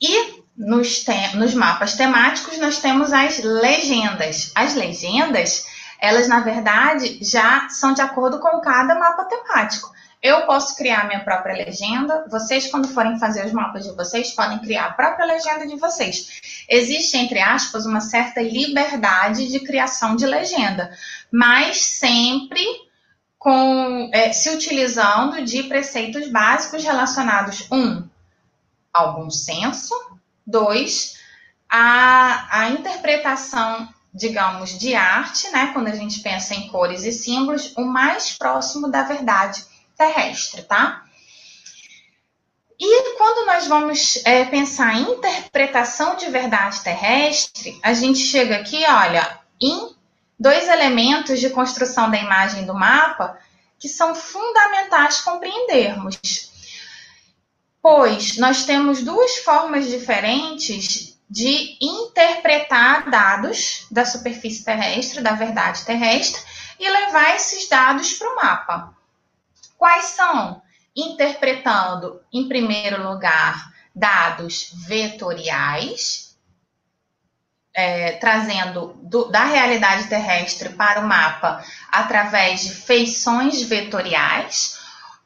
E nos, nos mapas temáticos nós temos as legendas. As legendas elas na verdade já são de acordo com cada mapa temático. Eu posso criar minha própria legenda, vocês, quando forem fazer os mapas de vocês, podem criar a própria legenda de vocês. Existe, entre aspas, uma certa liberdade de criação de legenda, mas sempre com é, se utilizando de preceitos básicos relacionados, um, ao bom senso, dois, a, a interpretação digamos, de arte, né, quando a gente pensa em cores e símbolos, o mais próximo da verdade terrestre, tá? E quando nós vamos é, pensar em interpretação de verdade terrestre, a gente chega aqui, olha, em dois elementos de construção da imagem do mapa que são fundamentais compreendermos. Pois nós temos duas formas diferentes de interpretar dados da superfície terrestre, da verdade terrestre, e levar esses dados para o mapa. Quais são? Interpretando, em primeiro lugar, dados vetoriais, é, trazendo do, da realidade terrestre para o mapa através de feições vetoriais,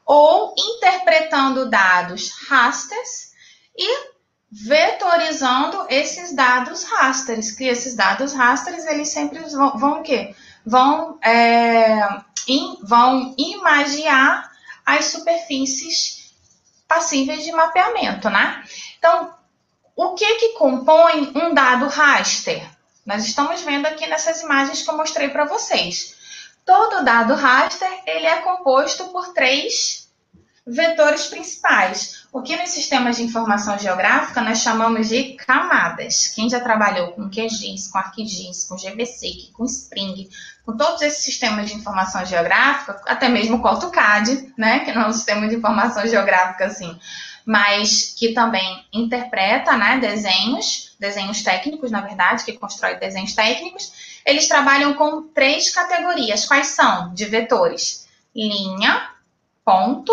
ou interpretando dados rasters e vetorizando esses dados rasters, que esses dados rasters eles sempre vão, vão o quê? Vão, é, in, vão imagiar as superfícies passíveis de mapeamento, né? Então, o que, que compõe um dado raster? Nós estamos vendo aqui nessas imagens que eu mostrei para vocês. Todo dado raster ele é composto por três vetores principais, o que nos sistemas de informação geográfica nós chamamos de camadas. Quem já trabalhou com QGIS, com ArcGIS, com GBSeq, com Spring, com todos esses sistemas de informação geográfica, até mesmo o AutoCAD, né, que não é um sistema de informação geográfica assim, mas que também interpreta né, desenhos, desenhos técnicos, na verdade, que constrói desenhos técnicos, eles trabalham com três categorias. Quais são? De vetores: linha, ponto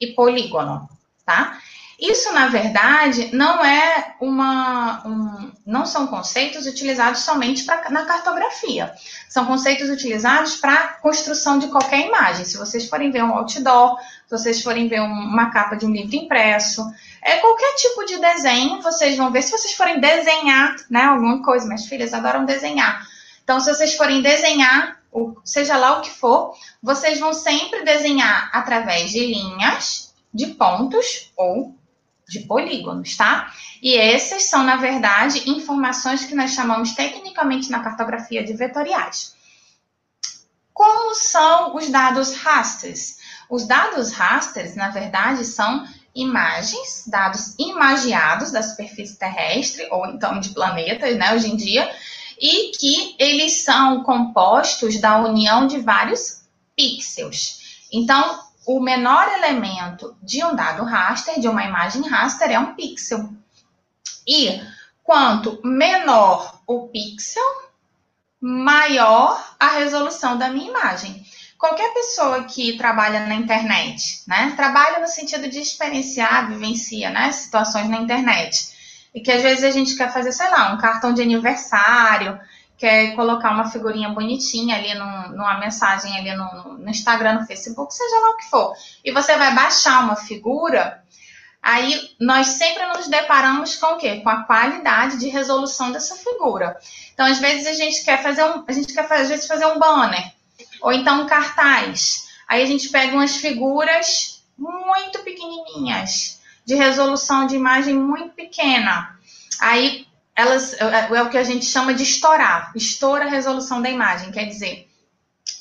e polígono, tá? Isso, na verdade, não é uma. Um, não são conceitos utilizados somente pra, na cartografia. São conceitos utilizados para construção de qualquer imagem. Se vocês forem ver um outdoor, se vocês forem ver um, uma capa de um livro impresso, é qualquer tipo de desenho, vocês vão ver. Se vocês forem desenhar, né, alguma coisa, minhas filhas adoram desenhar. Então, se vocês forem desenhar, seja lá o que for, vocês vão sempre desenhar através de linhas, de pontos ou de polígonos, tá? E esses são, na verdade, informações que nós chamamos tecnicamente na cartografia de vetoriais. Como são os dados rasters? Os dados rasters, na verdade, são imagens, dados imagiados da superfície terrestre ou então de planetas, né, hoje em dia, e que eles são compostos da união de vários pixels. Então, o menor elemento de um dado raster, de uma imagem raster, é um pixel. E quanto menor o pixel, maior a resolução da minha imagem. Qualquer pessoa que trabalha na internet, né? Trabalha no sentido de experienciar, vivencia, né? Situações na internet. E que às vezes a gente quer fazer, sei lá, um cartão de aniversário, quer colocar uma figurinha bonitinha ali no, numa mensagem ali no, no, Instagram, no Facebook, seja lá o que for, e você vai baixar uma figura, aí nós sempre nos deparamos com o quê? Com a qualidade de resolução dessa figura. Então, às vezes a gente quer fazer um, a gente quer às vezes fazer um banner, ou então um cartaz. Aí a gente pega umas figuras muito pequenininhas, de resolução de imagem muito pequena. Aí elas é, é, é o que a gente chama de estourar, estoura a resolução da imagem, quer dizer,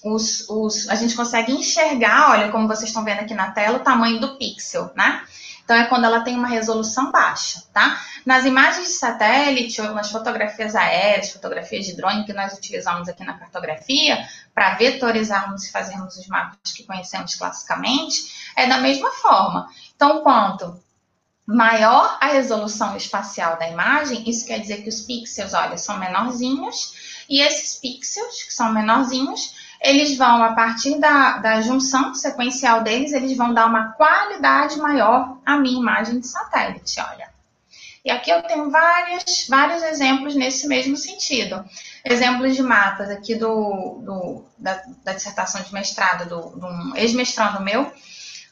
os, os, a gente consegue enxergar, olha como vocês estão vendo aqui na tela, o tamanho do pixel, né? Então é quando ela tem uma resolução baixa, tá? Nas imagens de satélite ou nas fotografias aéreas, fotografias de drone que nós utilizamos aqui na cartografia para vetorizarmos e fazermos os mapas que conhecemos classicamente, é da mesma forma. Então, quanto maior a resolução espacial da imagem, isso quer dizer que os pixels, olha, são menorzinhos, e esses pixels, que são menorzinhos, eles vão, a partir da, da junção sequencial deles, eles vão dar uma qualidade maior à minha imagem de satélite, olha. E aqui eu tenho várias, vários exemplos nesse mesmo sentido. Exemplos de mapas aqui do, do da, da, dissertação de mestrado do, um ex-mestrando meu,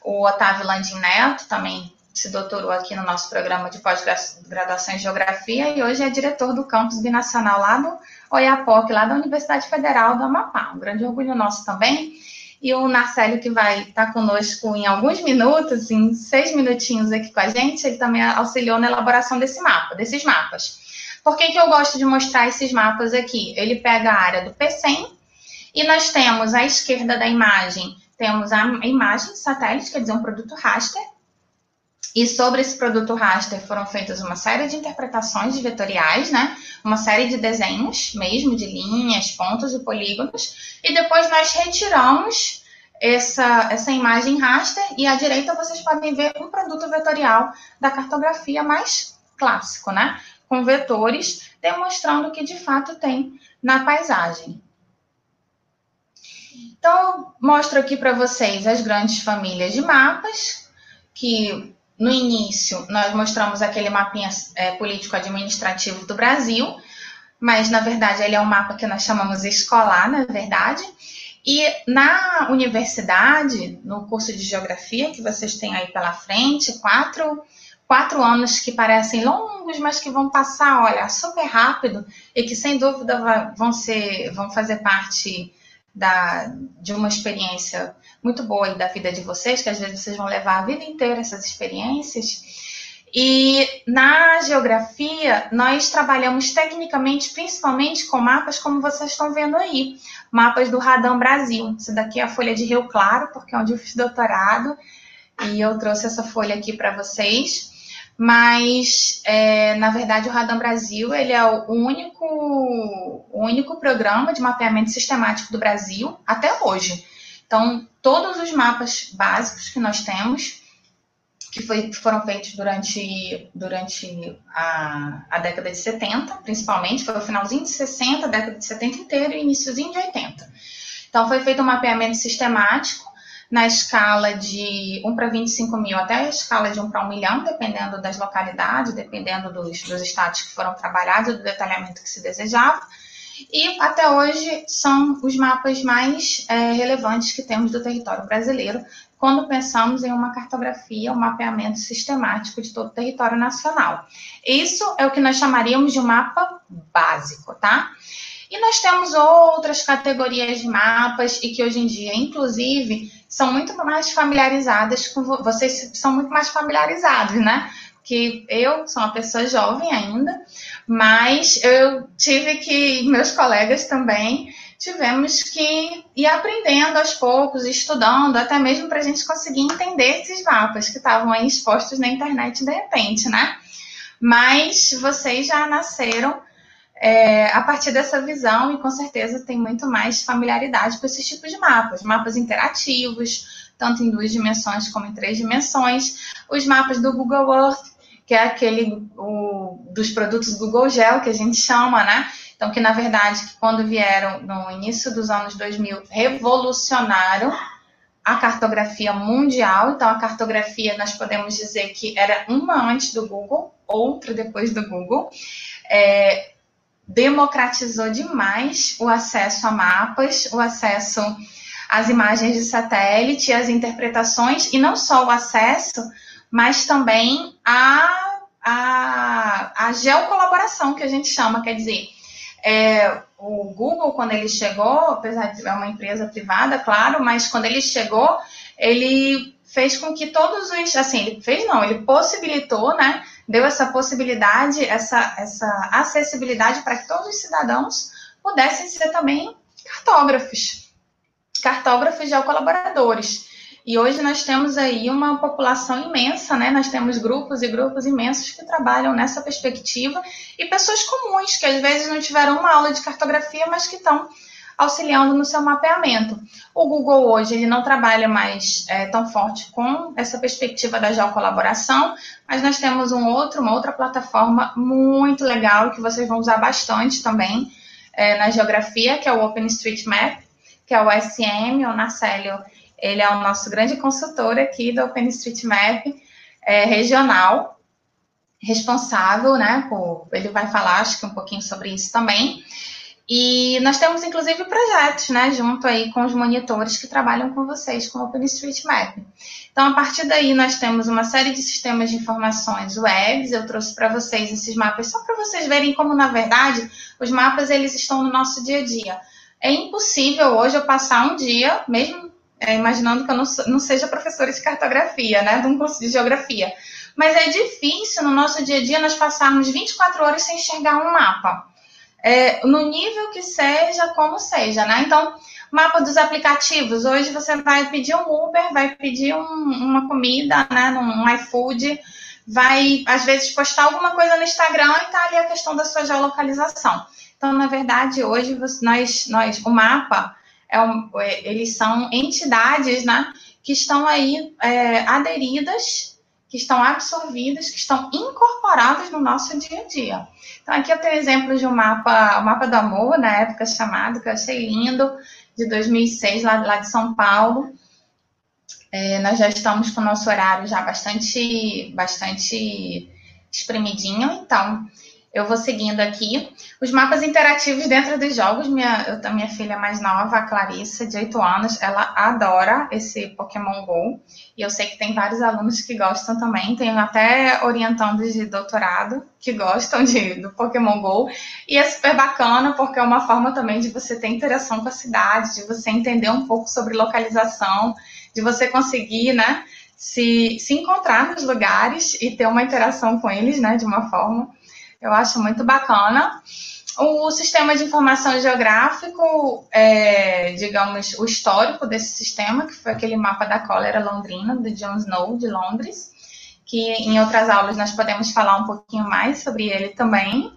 o Otávio Landim Neto, também se doutorou aqui no nosso programa de pós-graduação em Geografia e hoje é diretor do campus binacional lá do Oiapoque, lá da Universidade Federal do Amapá. Um grande orgulho nosso também. E o Narcélio, que vai estar conosco em alguns minutos, em seis minutinhos aqui com a gente, ele também auxiliou na elaboração desse mapa, desses mapas. Por que, que eu gosto de mostrar esses mapas aqui? Ele pega a área do P100 e nós temos à esquerda da imagem, temos a imagem satélite, quer dizer, um produto raster, e sobre esse produto raster foram feitas uma série de interpretações vetoriais, né? Uma série de desenhos, mesmo de linhas, pontos e polígonos. E depois nós retiramos essa, essa imagem raster e à direita vocês podem ver um produto vetorial da cartografia mais clássico, né? Com vetores, demonstrando que de fato tem na paisagem. Então, mostro aqui para vocês as grandes famílias de mapas, que no início, nós mostramos aquele mapinha é, político-administrativo do Brasil, mas na verdade ele é um mapa que nós chamamos escolar, na verdade. E na universidade, no curso de geografia que vocês têm aí pela frente, quatro, quatro anos que parecem longos, mas que vão passar, olha, super rápido e que sem dúvida vão ser, vão fazer parte da, de uma experiência muito boa da vida de vocês, que às vezes vocês vão levar a vida inteira essas experiências. E na geografia, nós trabalhamos tecnicamente, principalmente com mapas como vocês estão vendo aí, mapas do Radam Brasil. Isso daqui é a folha de Rio Claro, porque é onde eu fiz doutorado, e eu trouxe essa folha aqui para vocês. Mas, é, na verdade, o Radam Brasil ele é o único, o único programa de mapeamento sistemático do Brasil até hoje. Então, todos os mapas básicos que nós temos que foi, foram feitos durante, durante a, a década de 70, principalmente, foi o finalzinho de 60, década de 70 inteiro e iníciozinho de 80. Então, foi feito um mapeamento sistemático na escala de 1 para 25 mil até a escala de 1 para 1 milhão, dependendo das localidades, dependendo dos, dos estados que foram trabalhados, do detalhamento que se desejava. E até hoje são os mapas mais é, relevantes que temos do território brasileiro, quando pensamos em uma cartografia, um mapeamento sistemático de todo o território nacional. Isso é o que nós chamaríamos de um mapa básico, tá? E nós temos outras categorias de mapas e que hoje em dia, inclusive, são muito mais familiarizadas com vocês são muito mais familiarizados, né? Que eu sou uma pessoa jovem ainda, mas eu tive que meus colegas também tivemos que ir aprendendo aos poucos, estudando, até mesmo para a gente conseguir entender esses mapas que estavam aí expostos na internet de repente, né? Mas vocês já nasceram é, a partir dessa visão e com certeza tem muito mais familiaridade com esses tipos de mapas, mapas interativos, tanto em duas dimensões como em três dimensões, os mapas do Google Earth, que é aquele o, dos produtos Google Gel que a gente chama, né? Então, que na verdade, quando vieram no início dos anos 2000, revolucionaram a cartografia mundial. Então, a cartografia, nós podemos dizer que era uma antes do Google, outra depois do Google. É, democratizou demais o acesso a mapas, o acesso às imagens de satélite, as interpretações, e não só o acesso, mas também a, a, a geocolaboração, que a gente chama, quer dizer, é, o Google, quando ele chegou, apesar de ser uma empresa privada, claro, mas quando ele chegou, ele fez com que todos os, assim, ele fez não, ele possibilitou, né, deu essa possibilidade, essa, essa acessibilidade para que todos os cidadãos pudessem ser também cartógrafos, cartógrafos geocolaboradores. E hoje nós temos aí uma população imensa, né? Nós temos grupos e grupos imensos que trabalham nessa perspectiva e pessoas comuns que às vezes não tiveram uma aula de cartografia, mas que estão auxiliando no seu mapeamento. O Google hoje ele não trabalha mais é, tão forte com essa perspectiva da geocolaboração, mas nós temos um outro, uma outra plataforma muito legal que vocês vão usar bastante também é, na geografia, que é o OpenStreetMap, que é o SM, o Narcélio ele é o nosso grande consultor aqui do OpenStreetMap é, regional, responsável, né, por, ele vai falar, acho que um pouquinho sobre isso também. E nós temos, inclusive, projetos, né, junto aí com os monitores que trabalham com vocês com o OpenStreetMap. Então, a partir daí, nós temos uma série de sistemas de informações webs. Eu trouxe para vocês esses mapas só para vocês verem como, na verdade, os mapas eles estão no nosso dia a dia. É impossível hoje eu passar um dia, mesmo é, imaginando que eu não, não seja professora de cartografia, né, de um curso de geografia. Mas é difícil no nosso dia a dia nós passarmos 24 horas sem enxergar um mapa. É, no nível que seja, como seja, né? Então, mapa dos aplicativos. Hoje você vai pedir um Uber, vai pedir um, uma comida, né, num iFood, vai às vezes postar alguma coisa no Instagram e tá ali a questão da sua geolocalização. Então, na verdade, hoje nós, nós o mapa é um, é, eles são entidades né, que estão aí é, aderidas, que estão absorvidas, que estão incorporadas no nosso dia a dia. Então, aqui eu tenho exemplo de um mapa, o mapa do amor, na época chamado, que eu achei lindo, de 2006, lá, lá de São Paulo. É, nós já estamos com o nosso horário já bastante, bastante espremidinho, então eu vou seguindo aqui. Os mapas interativos dentro dos jogos. Minha, eu, minha filha mais nova, a Clarissa, de 8 anos, ela adora esse Pokémon GO. E eu sei que tem vários alunos que gostam também. Tenho até orientandos de doutorado que gostam de, do Pokémon GO. E é super bacana porque é uma forma também de você ter interação com a cidade, de você entender um pouco sobre localização, de você conseguir, né? se, se encontrar nos lugares e ter uma interação com eles, né, de uma forma. Eu acho muito bacana. O sistema de informação geográfico, é, digamos, o histórico desse sistema, que foi aquele mapa da cólera londrina, do John Snow, de Londres, que em outras aulas nós podemos falar um pouquinho mais sobre ele também.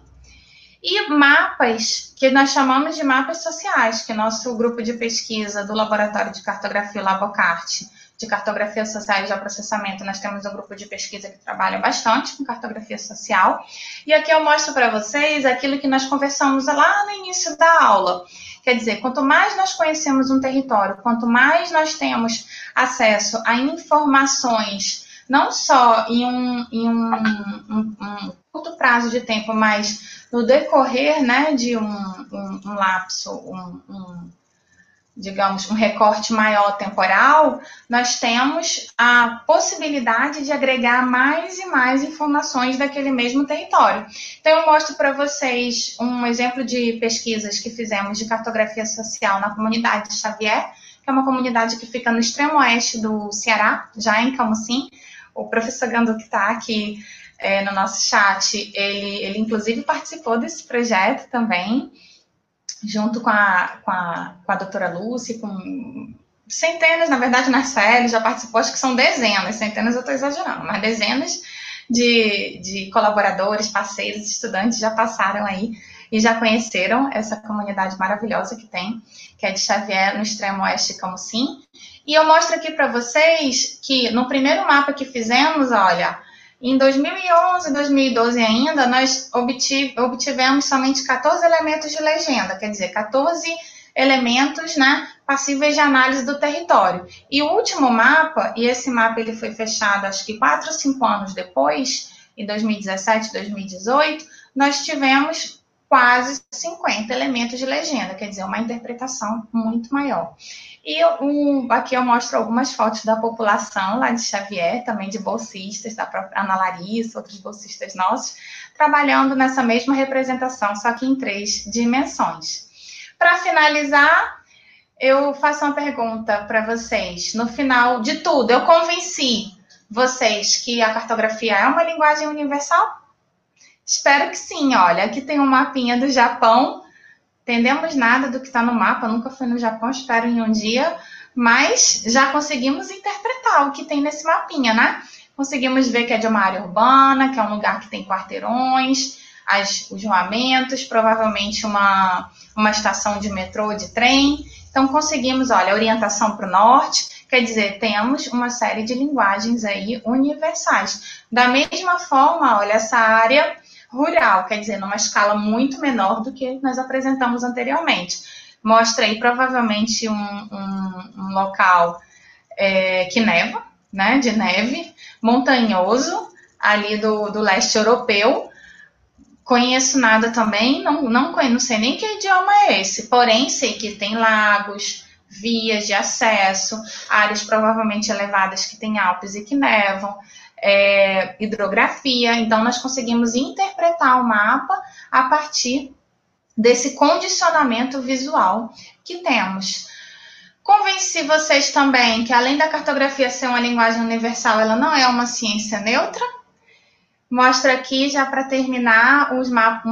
E mapas, que nós chamamos de mapas sociais, que nosso grupo de pesquisa do Laboratório de Cartografia Labocarte, de Cartografia Social e Geoprocessamento, nós temos um grupo de pesquisa que trabalha bastante com cartografia social. E aqui eu mostro para vocês aquilo que nós conversamos lá no início da aula. Quer dizer, quanto mais nós conhecemos um território, quanto mais nós temos acesso a informações, não só em um, em um, um, um curto prazo de tempo, mas no decorrer né, de um, um, lapso, um, digamos, um recorte maior temporal, nós temos a possibilidade de agregar mais e mais informações daquele mesmo território. Então, eu mostro para vocês um exemplo de pesquisas que fizemos de cartografia social na comunidade de Xavier, que é uma comunidade que fica no extremo oeste do Ceará, já em Camusim. O professor Gandu, que está aqui é, no nosso chat, ele, ele inclusive participou desse projeto também, junto com a, com a, com a doutora Lúcia, com centenas, na verdade, na série, já participou, acho que são dezenas, centenas eu estou exagerando, mas dezenas de, de colaboradores, parceiros, estudantes já passaram aí e já conheceram essa comunidade maravilhosa que tem, que é de Xavier, no extremo oeste de Camusim. E eu mostro aqui para vocês que no primeiro mapa que fizemos, olha, em 2011 e 2012 ainda, nós obtivemos somente 14 elementos de legenda, quer dizer, 14 elementos né, passíveis de análise do território. E o último mapa, e esse mapa ele foi fechado acho que 4 ou 5 anos depois, em 2017, 2018, nós tivemos quase 50 elementos de legenda, quer dizer, uma interpretação muito maior. E um, aqui eu mostro algumas fotos da população lá de Xavier, também de bolsistas, da própria Ana Larissa, outros bolsistas nossos, trabalhando nessa mesma representação, só que em três dimensões. Para finalizar, eu faço uma pergunta para vocês. No final de tudo, eu convenci vocês que a cartografia é uma linguagem universal? Espero que sim. Olha, aqui tem um mapinha do Japão entendemos nada do que está no mapa, nunca fui no Japão, espero em um dia, mas já conseguimos interpretar o que tem nesse mapinha, né? Conseguimos ver que é de uma área urbana, que é um lugar que tem quarteirões, as, os voamentos, provavelmente uma, uma estação de metrô, de trem. Então, conseguimos, olha, orientação para o norte, quer dizer, temos uma série de linguagens aí universais. Da mesma forma, olha, essa área rural, quer dizer, numa escala muito menor do que nós apresentamos anteriormente. Mostra aí provavelmente um, um, um local é, que neva, né, de neve, montanhoso, ali do, do leste europeu. Conheço nada também, não, não, não sei nem que idioma é esse, porém sei que tem lagos, vias de acesso, áreas provavelmente elevadas que têm Alpes e que nevam é, hidrografia. Então, nós conseguimos interpretar o mapa a partir desse condicionamento visual que temos. Convenci vocês também que, além da cartografia ser uma linguagem universal, ela não é uma ciência neutra. Mostra aqui, já para terminar, um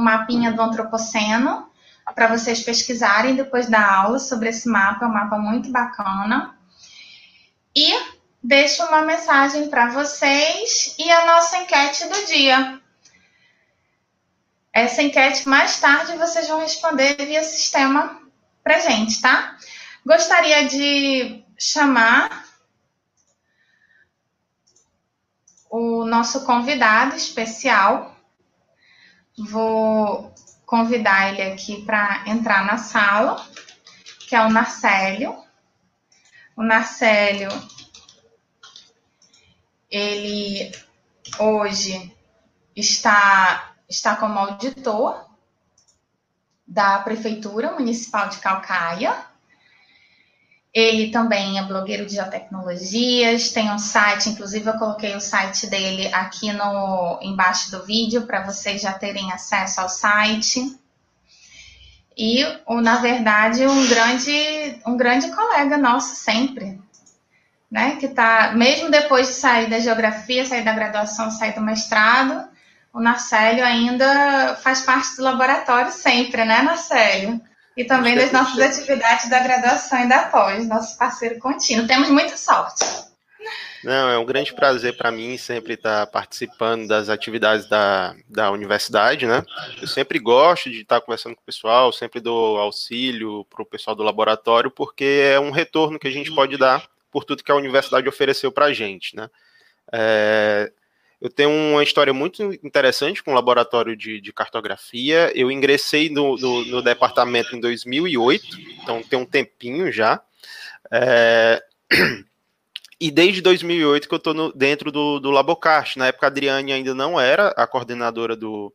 mapinha do Antropoceno, para vocês pesquisarem depois da aula sobre esse mapa. É um mapa muito bacana. E deixo uma mensagem para vocês e a nossa enquete do dia. Essa enquete mais tarde vocês vão responder via sistema para gente, tá? Gostaria de chamar o nosso convidado especial. Vou convidar ele aqui para entrar na sala, que é o Narcélio. O Narcélio ele hoje está, está como auditor da Prefeitura Municipal de Calcaia. Ele também é blogueiro de geotecnologias, tem um site, inclusive eu coloquei o site dele aqui no embaixo do vídeo para vocês já terem acesso ao site. E, na verdade, um grande, um grande colega nosso sempre, né? Que tá, mesmo depois de sair da geografia, sair da graduação, sair do mestrado, o Narcélio ainda faz parte do laboratório sempre, né, Narcélio? E também das nossas atividades da graduação e da pós, nosso parceiro contínuo. Temos muita sorte. Não, é um grande prazer para mim sempre estar participando das atividades da, da universidade, né? Eu sempre gosto de estar conversando com o pessoal, sempre dou auxílio para o pessoal do laboratório, porque é um retorno que a gente pode dar por tudo que a universidade ofereceu para a gente, né? É, eu tenho uma história muito interessante com o laboratório de, de cartografia. Eu ingressei no, no, no, departamento em 2008, então tem um tempinho já. É... E desde 2008 que eu estou dentro do, do. Na época, a Adriane ainda não era a coordenadora do,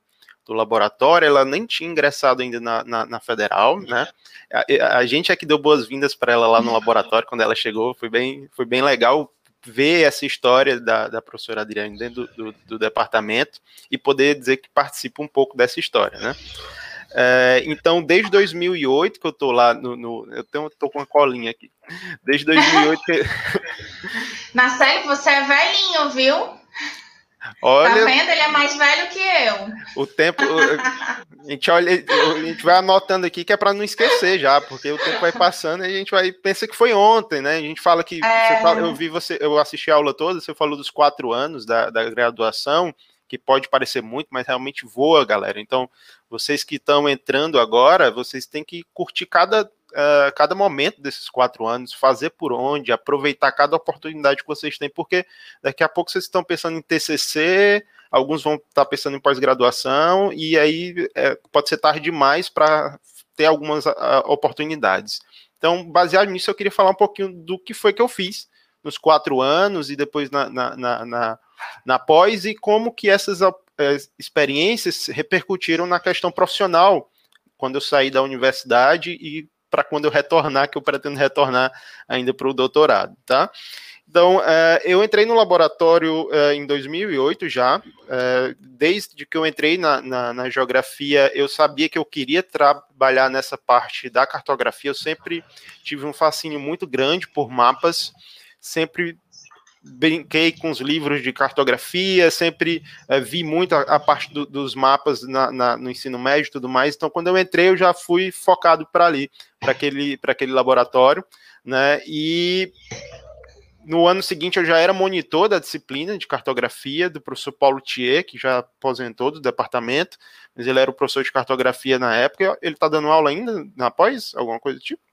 do laboratório, ela nem tinha ingressado ainda na, na, na Federal, né? A, a, gente é que deu boas-vindas para ela lá no laboratório quando ela chegou, foi bem, foi bem legal ver essa história da, da professora Adriane dentro do, do, do, departamento e poder dizer que participa um pouco dessa história, né? É, então, desde 2008 que eu tô lá no, no eu tenho, tô com uma colinha aqui. Desde 2008 que... *laughs* Série você é velhinho, viu? Olha, tá vendo? Ele é mais velho que eu. O tempo. a, gente olha, a gente vai anotando aqui que é para não esquecer já, porque o tempo vai passando e a gente vai pensa que foi ontem, né? A gente fala que é... fala, eu vi você, eu assisti a aula toda, você falou dos quatro anos da, da graduação, que pode parecer muito, mas realmente voa, galera. Então, vocês que estão entrando agora, vocês têm que curtir cada uh, cada momento desses quatro anos, fazer por onde, aproveitar cada oportunidade que vocês têm, porque daqui a pouco vocês estão pensando em TCC, alguns vão estar pensando em pós-graduação, e aí é, pode ser tarde demais para ter algumas uh, oportunidades. Então, baseado nisso, eu queria falar um pouquinho do que foi que eu fiz nos quatro anos e depois na, na, na, na, na pós e como que essas uh, experiências repercutiram na questão profissional quando eu saí da universidade e para quando eu retornar, que eu pretendo retornar ainda para o doutorado, tá? Então, é, eu entrei no laboratório é, em 2008 já. É, desde que eu entrei na, na, na, geografia, eu sabia que eu queria trabalhar nessa parte da cartografia. Eu sempre tive um fascínio muito grande por mapas, sempre brinquei com os livros de cartografia, sempre é, vi muito a, a parte do, dos mapas na, na, no ensino médio e tudo mais. Então, quando eu entrei, eu já fui focado para ali, para aquele, aquele laboratório, né? E no ano seguinte eu já era monitor da disciplina de cartografia do professor Paulo Thier, que já aposentou do departamento, mas ele era o professor de cartografia na época. Ele está dando aula ainda na pós? Alguma coisa do tipo?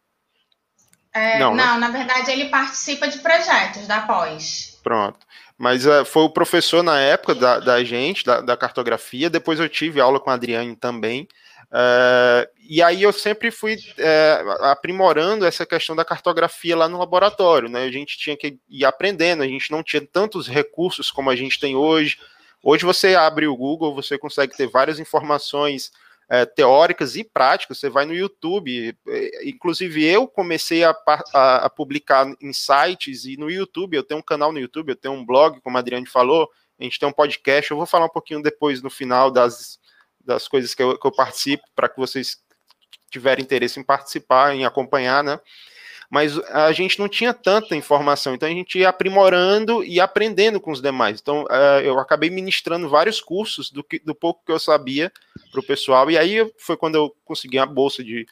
É, não, não né? na verdade ele participa de projetos da pós. Pronto. Mas uh, foi o professor na época da, da gente, da, da, cartografia. Depois eu tive aula com a Adriane também. Uh, e aí eu sempre fui uh, aprimorando essa questão da cartografia lá no laboratório. Né? A gente tinha que ir aprendendo, a gente não tinha tantos recursos como a gente tem hoje. Hoje você abre o Google, você consegue ter várias informações é, teóricas e práticas. Você vai no YouTube, é, inclusive eu comecei a, a, a, publicar em sites e no YouTube. Eu tenho um canal no YouTube, eu tenho um blog, como a Adriane falou. A gente tem um podcast. Eu vou falar um pouquinho depois no final das, das coisas que eu, que eu participo, para que vocês tiverem interesse em participar, em acompanhar, né? Mas a gente não tinha tanta informação, então a gente ia aprimorando e aprendendo com os demais. Então uh, eu acabei ministrando vários cursos do, que, do pouco que eu sabia para o pessoal, e aí foi quando eu consegui a bolsa de,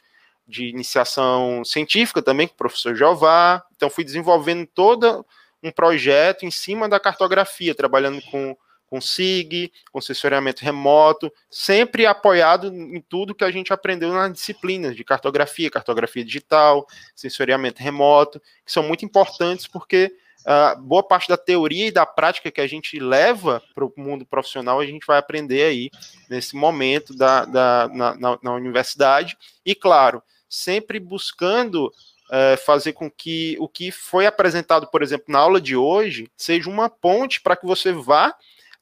de iniciação científica também com o professor Jeová. Então fui desenvolvendo todo um projeto em cima da cartografia, trabalhando com com SIG, com sensoriamento remoto, sempre apoiado em tudo que a gente aprendeu nas disciplinas de cartografia, cartografia digital, sensoriamento remoto, que são muito importantes porque uh, boa parte da teoria e da prática que a gente leva para o mundo profissional a gente vai aprender aí nesse momento da, da na, na, na universidade. E claro sempre buscando uh, fazer com que o que foi apresentado, por exemplo, na aula de hoje, seja uma ponte para que você vá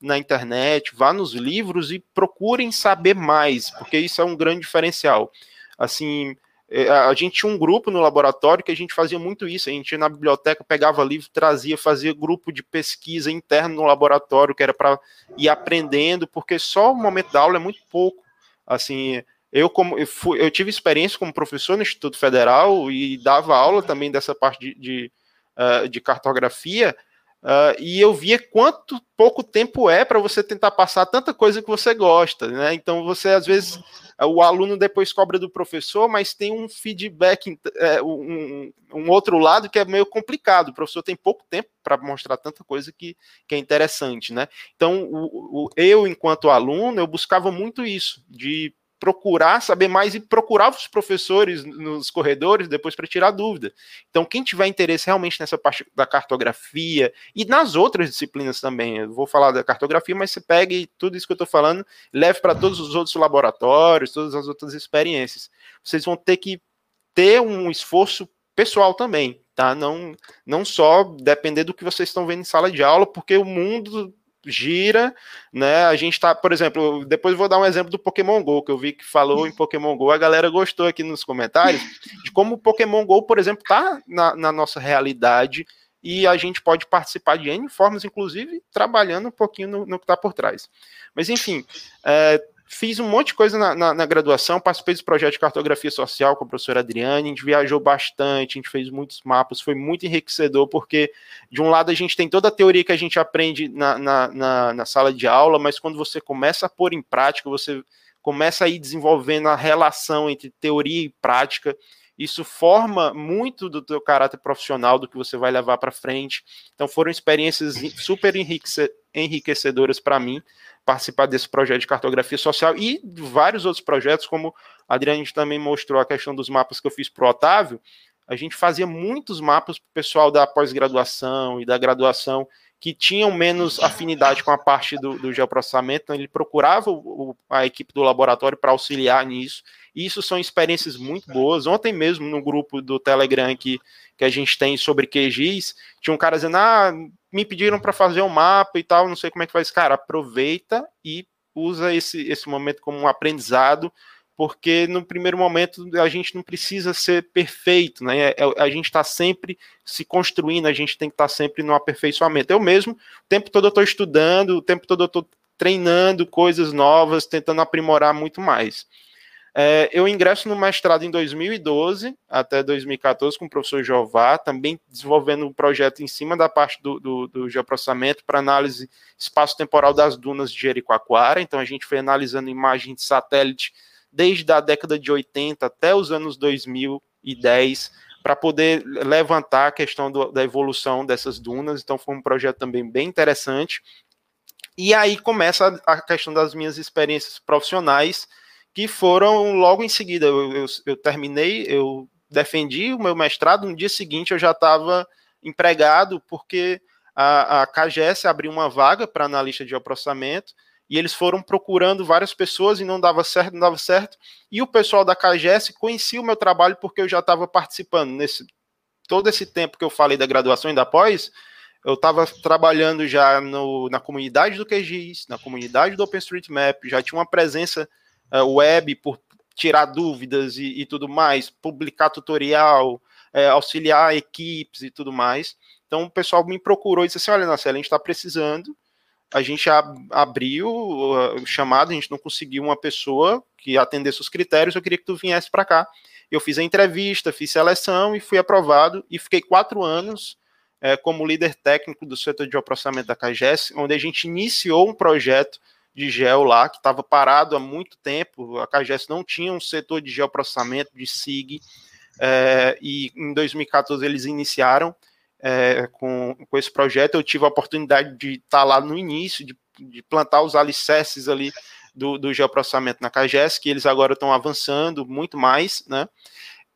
na internet, vá nos livros e procurem saber mais, porque isso é um grande diferencial. Assim, é, a gente tinha um grupo no laboratório que a gente fazia muito isso. A gente ia na biblioteca, pegava livro, trazia, fazia grupo de pesquisa interno no laboratório, que era para ir aprendendo, porque só o momento da aula é muito pouco. Assim, eu como eu, fui, eu tive experiência como professor no Instituto Federal e dava aula também dessa parte de, de uh, de cartografia, Uh, e eu via quanto pouco tempo é para você tentar passar tanta coisa que você gosta, né? Então você às vezes o aluno depois cobra do professor, mas tem um feedback, é, um, um, outro lado que é meio complicado. O professor tem pouco tempo para mostrar tanta coisa que, que é interessante, né? Então o, o, eu enquanto aluno eu buscava muito isso de procurar saber mais e procurava os professores nos corredores depois para tirar dúvida. Então, quem tiver interesse realmente nessa parte da cartografia e nas outras disciplinas também, eu vou falar da cartografia, mas você pegue tudo isso que eu estou falando, leve para todos os outros laboratórios, todas as outras experiências. Vocês vão ter que ter um esforço pessoal também, tá? Não, não só depender do que vocês estão vendo em sala de aula, porque o mundo gira, né? A gente tá, por exemplo, depois vou dar um exemplo do Pokémon Go, que eu vi que falou em Pokémon Go, a galera gostou aqui nos comentários, de como o Pokémon Go, por exemplo, tá na, na nossa realidade e a gente pode participar de N formas, inclusive trabalhando um pouquinho no, no que está por trás. Mas enfim, é, Fiz um monte de coisa na, na, na, graduação, participei desse projeto de cartografia social com a professora Adriane, a gente viajou bastante, a gente fez muitos mapas, foi muito enriquecedor, porque de um lado a gente tem toda a teoria que a gente aprende na, na, na sala de aula, mas quando você começa a pôr em prática, você começa a ir desenvolvendo a relação entre teoria e prática, isso forma muito do teu caráter profissional, do que você vai levar para frente. Então foram experiências super enriquecedoras para mim participar desse projeto de cartografia social e vários outros projetos, como a Adriane também mostrou a questão dos mapas que eu fiz para o Otávio, a gente fazia muitos mapas para o pessoal da pós-graduação e da graduação que tinham menos afinidade com a parte do, do geoprocessamento, então ele procurava o, a equipe do laboratório para auxiliar nisso, e isso são experiências muito boas. Ontem mesmo, no grupo do Telegram que, que a gente tem sobre QGIS, tinha um cara dizendo, ah, me pediram para fazer um mapa e tal, não sei como é que faz. Cara, aproveita e usa esse, esse momento como um aprendizado, porque no primeiro momento a gente não precisa ser perfeito, né? É, é, a gente está sempre se construindo, a gente tem que estar tá sempre no aperfeiçoamento. Eu mesmo, o tempo todo eu estou estudando, o tempo todo eu estou treinando coisas novas, tentando aprimorar muito mais. É, eu ingresso no mestrado em 2012 até 2014 com o professor Jová, também desenvolvendo um projeto em cima da parte do, do, do geoprocessamento para análise espaço-temporal das dunas de Jericoacoara. Então, a gente foi analisando imagens de satélite desde a década de 80 até os anos 2010 para poder levantar a questão do, da evolução dessas dunas. Então, foi um projeto também bem interessante. E aí começa a, a questão das minhas experiências profissionais que foram logo em seguida. Eu, eu, eu, terminei, eu defendi o meu mestrado, no dia seguinte eu já estava empregado, porque a, a KGS abriu uma vaga para analista de geoprocessamento, e eles foram procurando várias pessoas e não dava certo, não dava certo, e o pessoal da KGS conhecia o meu trabalho porque eu já estava participando nesse todo esse tempo que eu falei da graduação e da pós, eu estava trabalhando já no, na comunidade do QGIS, na comunidade do OpenStreetMap, já tinha uma presença web por tirar dúvidas e, e, tudo mais, publicar tutorial, é, auxiliar equipes e tudo mais. Então o pessoal me procurou e disse assim: olha, Marcelo, a gente está precisando. A gente ab abriu o chamado, a gente não conseguiu uma pessoa que atendesse os critérios, eu queria que tu viesse para cá. Eu fiz a entrevista, fiz seleção e fui aprovado e fiquei quatro anos como líder técnico do setor de processamento da CAGES, onde a gente iniciou um projeto de gel lá, que estava parado há muito tempo. A CAGES não tinha um setor de geoprocessamento, de SIG, é, e em 2014 eles iniciaram é, com, com esse projeto. Eu tive a oportunidade de estar tá lá no início, de, de plantar os alicerces ali do, do geoprocessamento na CAGES, que eles agora estão avançando muito mais, né?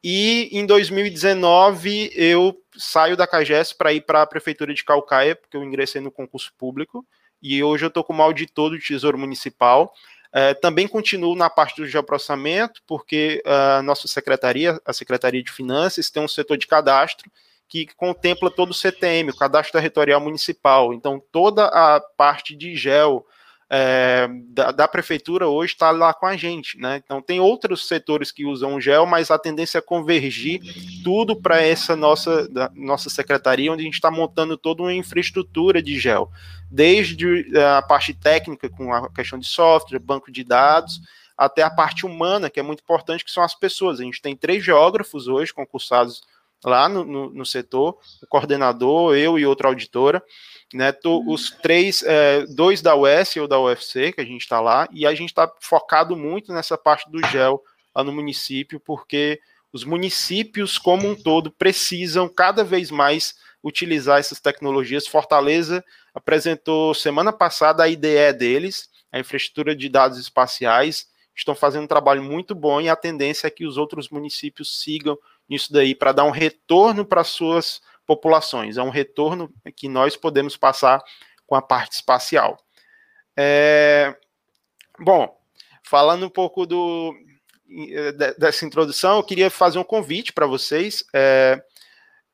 E em 2019 eu saio da CAGES para ir para a Prefeitura de Calcaia, porque eu ingressei no concurso público e hoje eu estou como auditor do Tesouro Municipal. É, também continuo na parte do geoprocessamento, porque a nossa secretaria, a Secretaria de Finanças, tem um setor de cadastro que contempla todo o CTM, o Cadastro Territorial Municipal. Então, toda a parte de gel, é, da, da, prefeitura hoje está lá com a gente, né? Então tem outros setores que usam gel, mas a tendência é convergir tudo para essa nossa, nossa secretaria, onde a gente está montando toda uma infraestrutura de gel, desde é, a parte técnica com a questão de software, banco de dados, até a parte humana, que é muito importante, que são as pessoas. A gente tem três geógrafos hoje concursados lá no, no, no setor, o coordenador, eu e outra auditora, né? Tô, uhum. os três, é, dois da US ou da UFC, que a gente está lá, e a gente está focado muito nessa parte do gel lá no município, porque os municípios como um todo precisam cada vez mais utilizar essas tecnologias. Fortaleza apresentou semana passada a IDE deles, a infraestrutura de dados espaciais, estão fazendo um trabalho muito bom e a tendência é que os outros municípios sigam nisso daí para dar um retorno para suas populações. É um retorno que nós podemos passar com a parte espacial. É... Bom, falando um pouco do, dessa introdução, eu queria fazer um convite para vocês. É...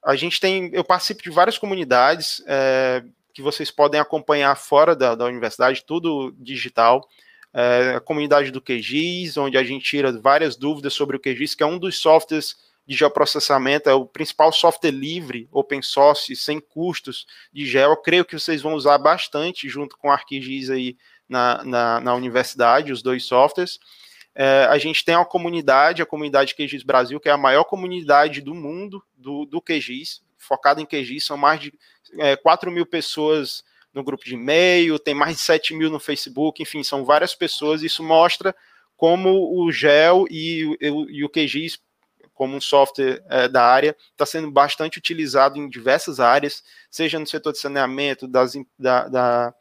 A gente tem, eu participo de várias comunidades é... que vocês podem acompanhar fora da, da universidade, tudo digital. É... a comunidade do QGIS, onde a gente tira várias dúvidas sobre o QGIS, que é um dos softwares de geoprocessamento, é o principal software livre, open source, sem custos de geo. Eu creio que vocês vão usar bastante junto com o ArcGIS aí na, na, na universidade, os dois softwares. É, a gente tem uma comunidade, a comunidade QGIS Brasil, que é a maior comunidade do mundo do, do QGIS, focada em QGIS, são mais de é, 4 mil pessoas no grupo de e-mail, tem mais de 7 mil no Facebook, enfim, são várias pessoas, isso mostra como o GEL e, e, e o QGIS como um software é, da área, está sendo bastante utilizado em diversas áreas, seja no setor de saneamento, das, da, da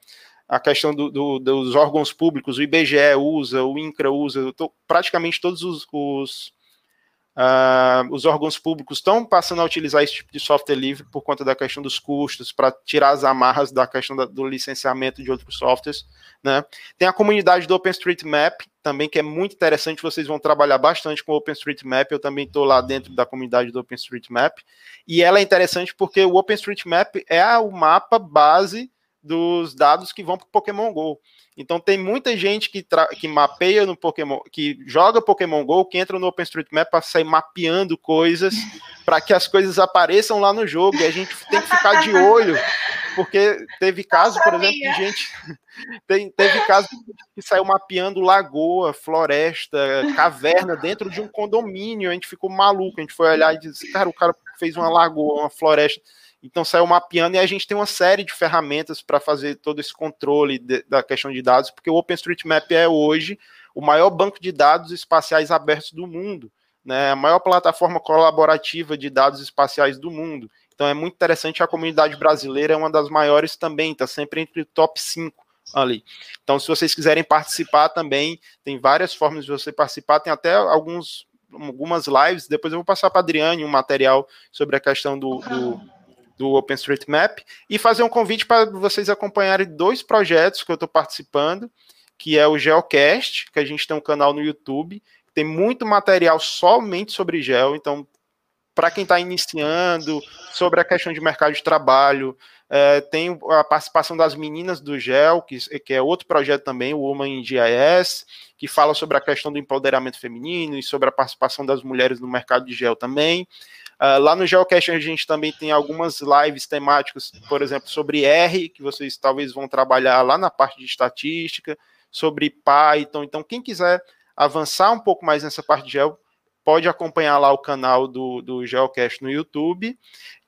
a questão do, do, dos órgãos públicos, o IBGE usa, o INCRA usa, praticamente todos os, os Uh, os órgãos públicos estão passando a utilizar esse tipo de software livre por conta da questão dos custos, para tirar as amarras da questão da, do licenciamento de outros softwares. Né? Tem a comunidade do OpenStreetMap, também que é muito interessante, vocês vão trabalhar bastante com o OpenStreetMap, eu também estou lá dentro da comunidade do OpenStreetMap, e ela é interessante porque o OpenStreetMap é o mapa base dos dados que vão para o Pokémon GO. Então tem muita gente que, que mapeia no Pokémon, que joga Pokémon GO, que entra no OpenStreetMap para sair mapeando coisas, *laughs* para que as coisas apareçam lá no jogo. E a gente tem que ficar de olho, porque teve caso, por exemplo, de gente. *laughs* Tem, teve caso que saiu mapeando lagoa, floresta, caverna dentro de um condomínio. A gente ficou maluco, a gente foi olhar e disse, cara, o cara fez uma lagoa, uma floresta. Então saiu mapeando e a gente tem uma série de ferramentas para fazer todo esse controle de, da questão de dados, porque o OpenStreetMap é hoje o maior banco de dados espaciais abertos do mundo, né? A maior plataforma colaborativa de dados espaciais do mundo. Então é muito interessante, a comunidade brasileira é uma das maiores também, está sempre entre o top 5 ali. Então, se vocês quiserem participar também, tem várias formas de você participar, tem até alguns algumas lives, depois eu vou passar para a Adriane um material sobre a questão do, do do OpenStreetMap e fazer um convite para vocês acompanharem dois projetos que eu estou participando, que é o Geocast, que a gente tem um canal no YouTube, tem muito material somente sobre gel, então para quem está iniciando, sobre a questão de mercado de trabalho, é, tem a participação das meninas do GEL, que, que, é outro projeto também, o Woman in GIS, que fala sobre a questão do empoderamento feminino e sobre a participação das mulheres no mercado de gel também. Uh, lá no Geocast a gente também tem algumas lives temáticas, por exemplo, sobre R, que vocês talvez vão trabalhar lá na parte de estatística, sobre Python. Então, quem quiser avançar um pouco mais nessa parte de Geo, pode acompanhar lá o canal do, do Geocast no YouTube.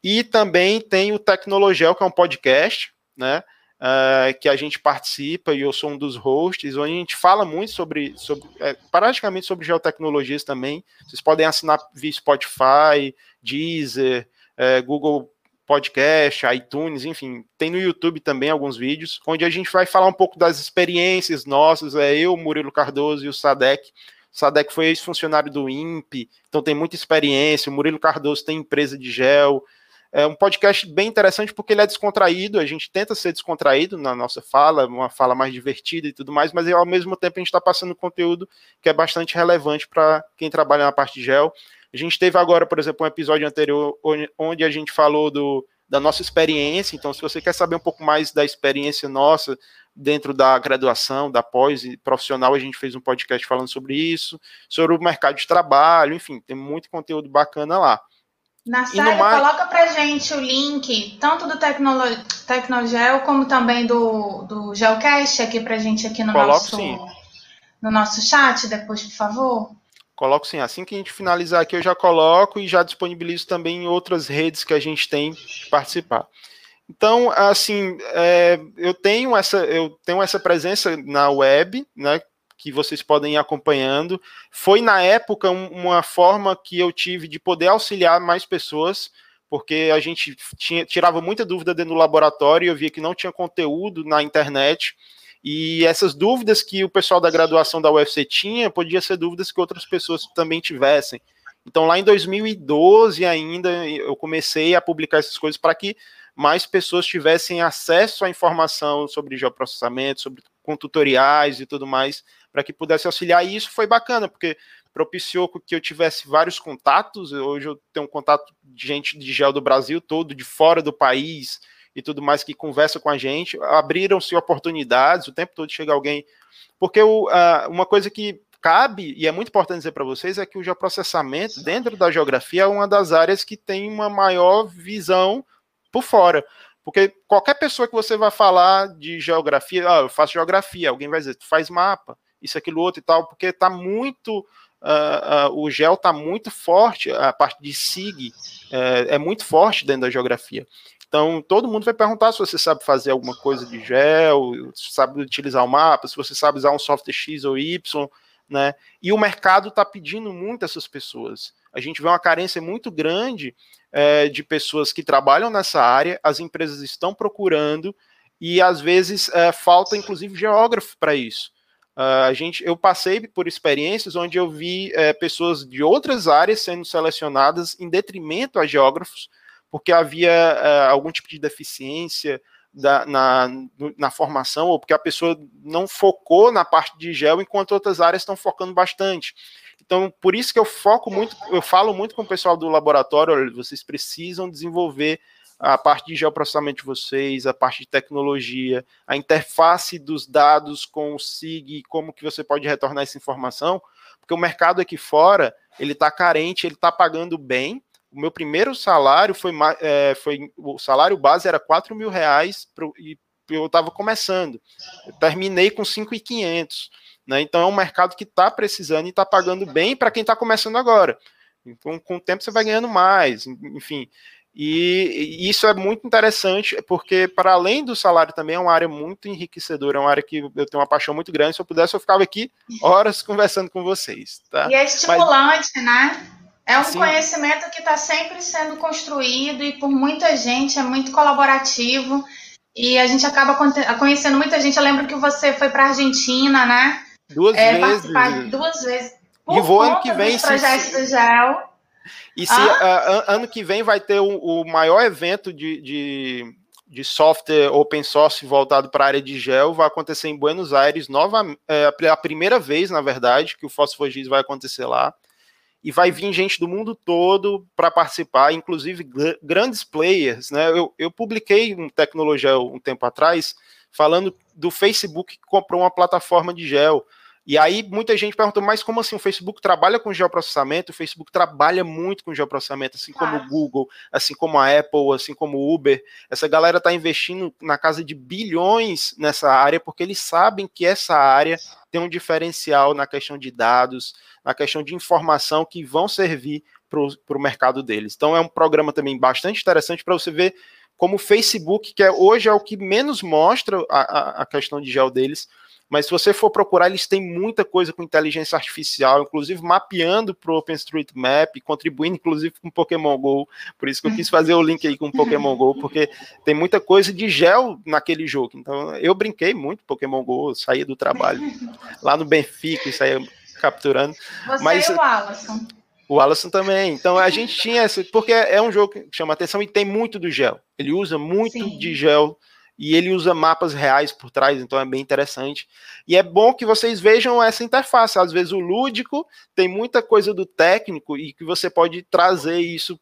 E também tem o Tecnologel, que é um podcast, né? Uh, que a gente participa e eu sou um dos hosts, onde a gente fala muito sobre, sobre é, praticamente sobre geotecnologias também. Vocês podem assinar via Spotify, Deezer, é, Google Podcast, iTunes, enfim, tem no YouTube também alguns vídeos, onde a gente vai falar um pouco das experiências nossas, é eu, Murilo Cardoso e o Sadek. Sadek foi ex-funcionário do INPE, então tem muita experiência. O Murilo Cardoso tem empresa de gel, é um podcast bem interessante porque ele é descontraído, a gente tenta ser descontraído na nossa fala, uma fala mais divertida e tudo mais, mas ao mesmo tempo a gente está passando conteúdo que é bastante relevante para quem trabalha na parte de gel. A gente teve agora, por exemplo, um episódio anterior onde a gente falou do, da nossa experiência, então se você quer saber um pouco mais da experiência nossa dentro da graduação, da pós profissional, a gente fez um podcast falando sobre isso, sobre o mercado de trabalho, enfim, tem muito conteúdo bacana lá. Na série, mar... coloca pra gente o link, tanto do Tecnolo... Tecnogel, como também do, do Geocast aqui pra gente aqui no nosso, no nosso chat, depois, por favor. Coloco sim, assim que a gente finalizar aqui, eu já coloco e já disponibilizo também em outras redes que a gente tem participar. Então, assim, é, eu tenho essa, eu tenho essa presença na web, né? Que vocês podem ir acompanhando. Foi na época um, uma forma que eu tive de poder auxiliar mais pessoas, porque a gente tinha, tirava muita dúvida dentro do laboratório, eu via que não tinha conteúdo na internet. E essas dúvidas que o pessoal da graduação da UFC tinha, podia ser dúvidas que outras pessoas também tivessem. Então, lá em 2012 ainda, eu comecei a publicar essas coisas para que mais pessoas tivessem acesso à informação sobre geoprocessamento, sobre com tutoriais e tudo mais, para que pudesse auxiliar. E isso foi bacana, porque propiciou que eu tivesse vários contatos. Hoje eu tenho um contato de gente de gel do Brasil todo, de fora do país, e tudo mais que conversa com a gente, abriram-se oportunidades, o tempo todo chega alguém. Porque o, uh, uma coisa que cabe, e é muito importante dizer para vocês, é que o geoprocessamento, dentro da geografia, é uma das áreas que tem uma maior visão por fora. Porque qualquer pessoa que você vai falar de geografia, ah, eu faço geografia, alguém vai dizer, tu faz mapa, isso, aquilo, outro e tal, porque está muito. Uh, uh, o gel está muito forte, a parte de SIG uh, é muito forte dentro da geografia. Então, todo mundo vai perguntar se você sabe fazer alguma coisa de gel, se sabe utilizar o mapa, se você sabe usar um software X ou Y, né? E o mercado está pedindo muito essas pessoas. A gente vê uma carência muito grande é, de pessoas que trabalham nessa área, as empresas estão procurando e às vezes é, falta inclusive geógrafo para isso. Uh, a gente, eu passei por experiências onde eu vi é, pessoas de outras áreas sendo selecionadas em detrimento a geógrafos, porque havia uh, algum tipo de deficiência da, na, na formação, ou porque a pessoa não focou na parte de gel, enquanto outras áreas estão focando bastante. Então, por isso que eu foco muito, eu falo muito com o pessoal do laboratório, olha, vocês precisam desenvolver a parte de geoprocessamento de vocês, a parte de tecnologia, a interface dos dados com o SIG, como que você pode retornar essa informação, porque o mercado aqui fora, ele está carente, ele está pagando bem, o meu primeiro salário foi, é, foi o salário base era 4 mil reais pro, e eu estava começando. Eu terminei com 5,500. Né? Então é um mercado que está precisando e está pagando bem para quem está começando agora. Então, com o tempo você vai ganhando mais, enfim. E, e, isso é muito interessante, porque para além do salário também é uma área muito enriquecedora, é uma área que eu tenho uma paixão muito grande. Se eu pudesse, eu ficava aqui horas *laughs* conversando com vocês. Tá? E é estimulante, Mas... né? É um Sim. conhecimento que está sempre sendo construído e por muita gente, é muito colaborativo. E a gente acaba conhecendo muita gente. Eu lembro que você foi para a Argentina, né? Duas é, vezes. duas vezes. Por e vou ano que vem. Do GEL. E se ah? ano que vem vai ter o, o maior evento de, de, de, software open source voltado para a área de gel, vai acontecer em Buenos Aires, nova, é, a primeira vez, na verdade, que o Fosfogis vai acontecer lá e vai vir gente do mundo todo para participar, inclusive grandes players. Né? Eu, eu publiquei um tecnologia um tempo atrás falando do Facebook que comprou uma plataforma de gel. E aí muita gente perguntou, mas como assim o Facebook trabalha com geoprocessamento? O Facebook trabalha muito com geoprocessamento, assim como o Google, assim como a Apple, assim como o Uber. Essa galera está investindo na casa de bilhões nessa área, porque eles sabem que essa área tem um diferencial na questão de dados, na questão de informação que vão servir para o mercado deles. Então é um programa também bastante interessante para você ver como o Facebook, que é, hoje é o que menos mostra a, a, a questão de gel deles, mas se você for procurar, eles têm muita coisa com inteligência artificial, inclusive mapeando para o OpenStreetMap, contribuindo inclusive com Pokémon GO. Por isso que eu quis *laughs* fazer o link aí com Pokémon GO, porque tem muita coisa de gel naquele jogo. Então eu brinquei muito Pokémon GO, saía do trabalho *laughs* lá no Benfica e saía capturando. Você mas, e o Alisson. O Alisson também. Então a gente tinha esse. Porque é um jogo que chama atenção e tem muito do gel. Ele usa muito Sim. de gel e ele usa mapas reais por trás, então é bem interessante. E é bom que vocês vejam essa interface. Às vezes o lúdico tem muita coisa do técnico e que você pode trazer isso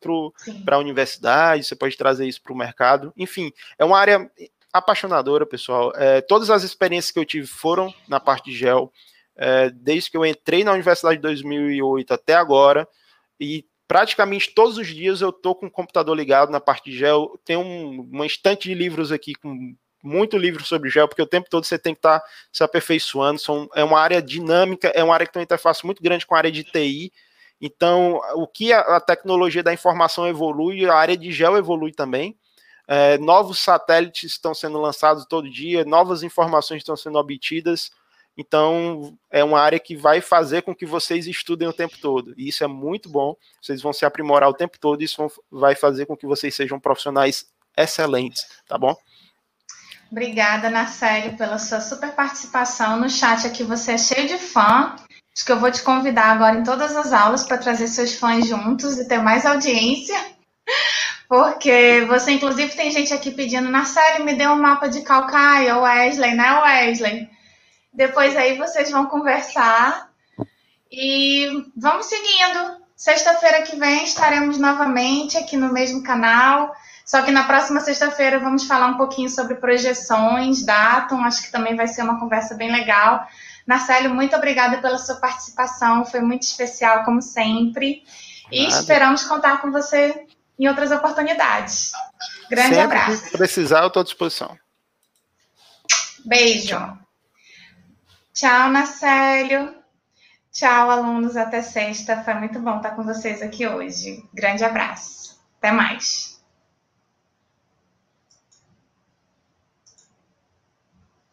para a universidade, você pode trazer isso para o mercado. Enfim, é uma área apaixonadora, pessoal. É, todas as experiências que eu tive foram na parte de gel, é, desde que eu entrei na universidade de 2008 até agora, e praticamente todos os dias eu tô com o computador ligado na parte de gel. Tem um, uma estante de livros aqui com muito livro sobre gel, porque o tempo todo você tem que estar tá se aperfeiçoando. São, é uma área dinâmica, é uma área que tem uma interface muito grande com a área de TI. Então, o que a, a tecnologia da informação evolui, a área de gel evolui também. É, novos satélites estão sendo lançados todo dia, novas informações estão sendo obtidas. Então, é uma área que vai fazer com que vocês estudem o tempo todo. E isso é muito bom. Vocês vão se aprimorar o tempo todo. E isso vai fazer com que vocês sejam profissionais excelentes, tá bom? Obrigada, Narcélio, pela sua super participação no chat aqui. Você é cheio de fã. Acho que eu vou te convidar agora em todas as aulas para trazer seus fãs juntos e ter mais audiência. *laughs* Porque você, inclusive, tem gente aqui pedindo, Narcélio, me dê um mapa de Calcaia, Wesley, né, Wesley? Depois aí vocês vão conversar e vamos seguindo. Sexta-feira que vem estaremos novamente aqui no mesmo canal. Só que na próxima sexta-feira vamos falar um pouquinho sobre projeções, datum. Acho que também vai ser uma conversa bem legal. Marcelo, muito obrigada pela sua participação. Foi muito especial, como sempre. E Nada. esperamos contar com você em outras oportunidades. Grande sempre abraço. Se precisar, eu estou à disposição. Beijo. Tchau, Marcelo. Tchau, alunos. Até sexta. Foi muito bom estar com vocês aqui hoje. Grande abraço. Até mais.